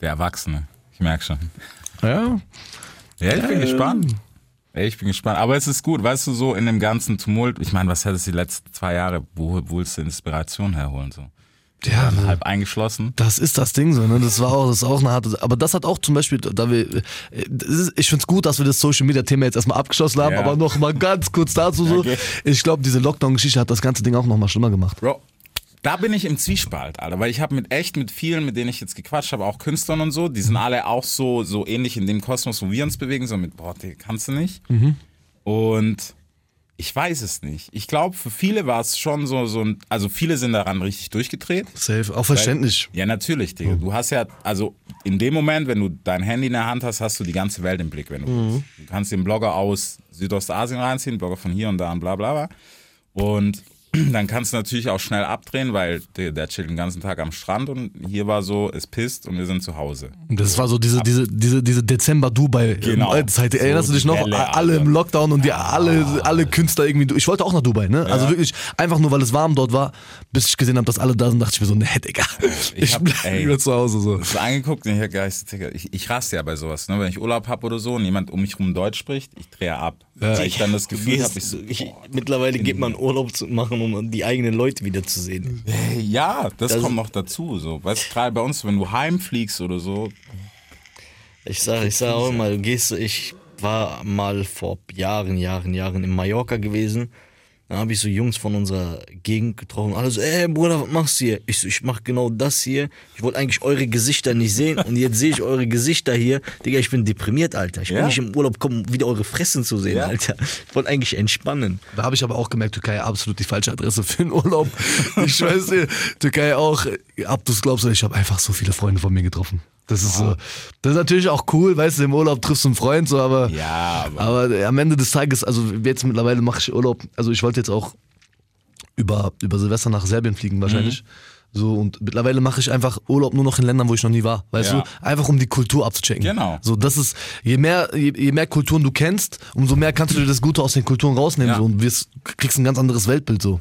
Der Erwachsene. Ich merke schon. Ja. Ja, ich bin gespannt. Ey, ich bin gespannt. Aber es ist gut, weißt du, so in dem ganzen Tumult. Ich meine, was hättest du die letzten zwei Jahre, wo wo willst du Inspiration herholen? So? Ja, Dann halb eingeschlossen. Das ist das Ding so, ne? Das war auch, das ist auch eine harte. Aber das hat auch zum Beispiel, da wir, ist, ich find's gut, dass wir das Social Media Thema jetzt erstmal abgeschlossen haben, Ja. aber noch mal ganz kurz dazu so. Okay. Ich glaube, diese Lockdown-Geschichte hat das ganze Ding auch noch mal schlimmer gemacht. Bro, da bin ich im Zwiespalt, Alter, weil ich habe mit echt mit vielen, mit denen ich jetzt gequatscht habe, auch Künstlern und so, die sind alle auch so so ähnlich in dem Kosmos, wo wir uns bewegen, so mit, boah, die kannst du nicht. Und ich weiß es nicht. Ich glaube, für viele war es schon so, so ein, also viele sind daran richtig durchgedreht. Safe, auch verständlich. Ja, natürlich, Digga. Du hast ja, also in dem Moment, wenn du dein Handy in der Hand hast, hast du die ganze Welt im Blick, wenn du willst. Du kannst den Blogger aus Südostasien reinziehen, Blogger von hier und da und bla bla bla. Und dann kannst du natürlich auch schnell abdrehen, weil der, der chillt den ganzen Tag am Strand und hier war so, es pisst und wir sind zu Hause. Das war so diese, diese, diese, diese Dezember-Dubai-Zeit. Genau. Erinnerst du So dich noch? Welle, alle im. Lockdown und die alle, alle Künstler irgendwie. Ich wollte auch nach Dubai, ne? Also wirklich, einfach nur, weil es warm dort war, bis ich gesehen habe, dass alle da sind, dachte ich mir so, ne, Digga. Ich Ich hab- bleib ey. lieber zu Hause so. Ich hab angeguckt und ich hab gedacht, ich, ich raste ja bei sowas, ne? Wenn ich Urlaub hab oder so und jemand um mich rum Deutsch spricht, ich drehe ab. Weil ich dann das Gefühl gehst- habe, ich so, ich, mittlerweile geht man Urlaub zu machen, um die eigenen Leute wieder zu sehen. Hey, ja, das, Das- kommt noch dazu. So. Weißt du, gerade bei uns, wenn du heimfliegst oder so, Ich sag, ich sag auch immer, du gehst, ich war mal vor Jahren, Jahren, Jahren in Mallorca gewesen. Dann habe ich so Jungs von unserer Gegend getroffen. Alle so, ey Bruder, was machst du hier? Ich so, ich mach genau das hier. Ich wollte eigentlich eure Gesichter nicht sehen und jetzt sehe ich eure Gesichter hier. Digga, ich bin deprimiert, Alter. Ich Ja. bin nicht im Urlaub kommen, um wieder eure Fressen zu sehen, Ja. Alter. Ich wollte eigentlich entspannen. Da habe ich aber auch gemerkt, Türkei absolut die falsche Adresse für einen Urlaub. Ich weiß Türkei auch, ab du es glaubst, ich habe einfach so viele Freunde von mir getroffen. Das ist so, das ist natürlich auch cool, weißt du, im Urlaub triffst du einen Freund, so, aber, Ja, aber- aber am Ende des Tages, also jetzt mittlerweile mache ich Urlaub, also ich wollte jetzt auch über, über Silvester nach Serbien fliegen wahrscheinlich. So, und mittlerweile mache ich einfach Urlaub nur noch in Ländern, wo ich noch nie war. Weißt Ja. du? Einfach um die Kultur abzuchecken. Genau. So, das ist, je mehr, je, je mehr Kulturen du kennst, umso mehr kannst du dir das Gute aus den Kulturen rausnehmen Ja. so, und wirst, kriegst ein ganz anderes Weltbild so.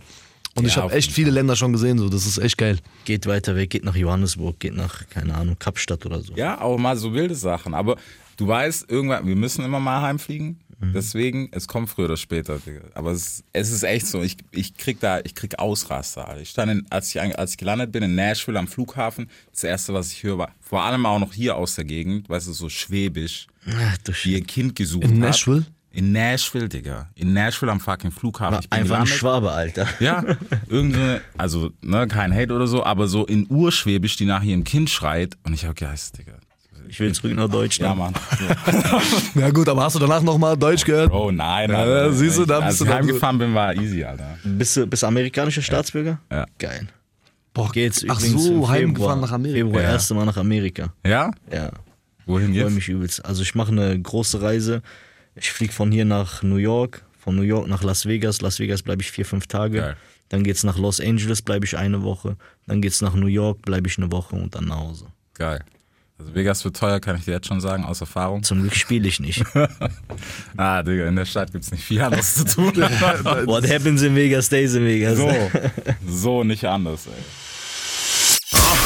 Und ich Ja, habe auf echt viele Länder schon gesehen, so, das ist echt geil. Geht weiter weg, geht nach Johannesburg, geht nach, keine Ahnung, Kapstadt oder so. Ja, auch mal so wilde Sachen. Aber du weißt, irgendwann, wir müssen immer mal heimfliegen. Deswegen, es kommt früher oder später. Aber es, es ist echt so, ich, ich krieg da, ich krieg Ausraster. Ich stand, in, als, ich, als ich gelandet bin in Nashville am Flughafen, das erste, was ich höre, war vor allem auch noch hier aus der Gegend, weißt du, so schwäbisch, Ach, du wie ihr Kind gesucht In hat. Nashville? In Nashville, Digga. In Nashville am fucking Flughafen. Ich bin Einfach ein. Schwabe, Alter. Ja, irgendeine, also ne, kein Hate oder so, aber so in Urschwäbisch, die nach ihrem Kind schreit. Und ich hab geheißen, Digga. Ich will zurück nach Ja, Deutschland. Mann. Ja gut, aber hast du danach nochmal Deutsch gehört? Oh nein, Ja, Alter. ja, siehst du, da als bist du ich heimgefahren bin, war easy, Alter. Bist du, bist du amerikanischer Staatsbürger? Ja. Geil. Boah, Geht's ach übrigens so, im heimgefahren nach Amerika. Februar, Ja. erste Mal nach Amerika. Ja? Ja. Wohin Ich freue jetzt? mich übelst. Also ich mache eine große Reise. Ich fliege von hier nach New York, von New York nach Las Vegas. Las Vegas bleibe ich vier, fünf Tage. Geil. Dann geht's nach Los Angeles, bleibe ich eine Woche. Dann geht's nach New York, bleibe ich eine Woche und dann nach Hause. Geil. Also Vegas wird teuer, kann ich dir jetzt schon sagen, aus Erfahrung. Zum Glück spiele ich nicht. Ah, Digga, in der Stadt gibt's nicht viel anderes zu tun. What happens in Vegas stays in Vegas. so, so nicht anders, ey.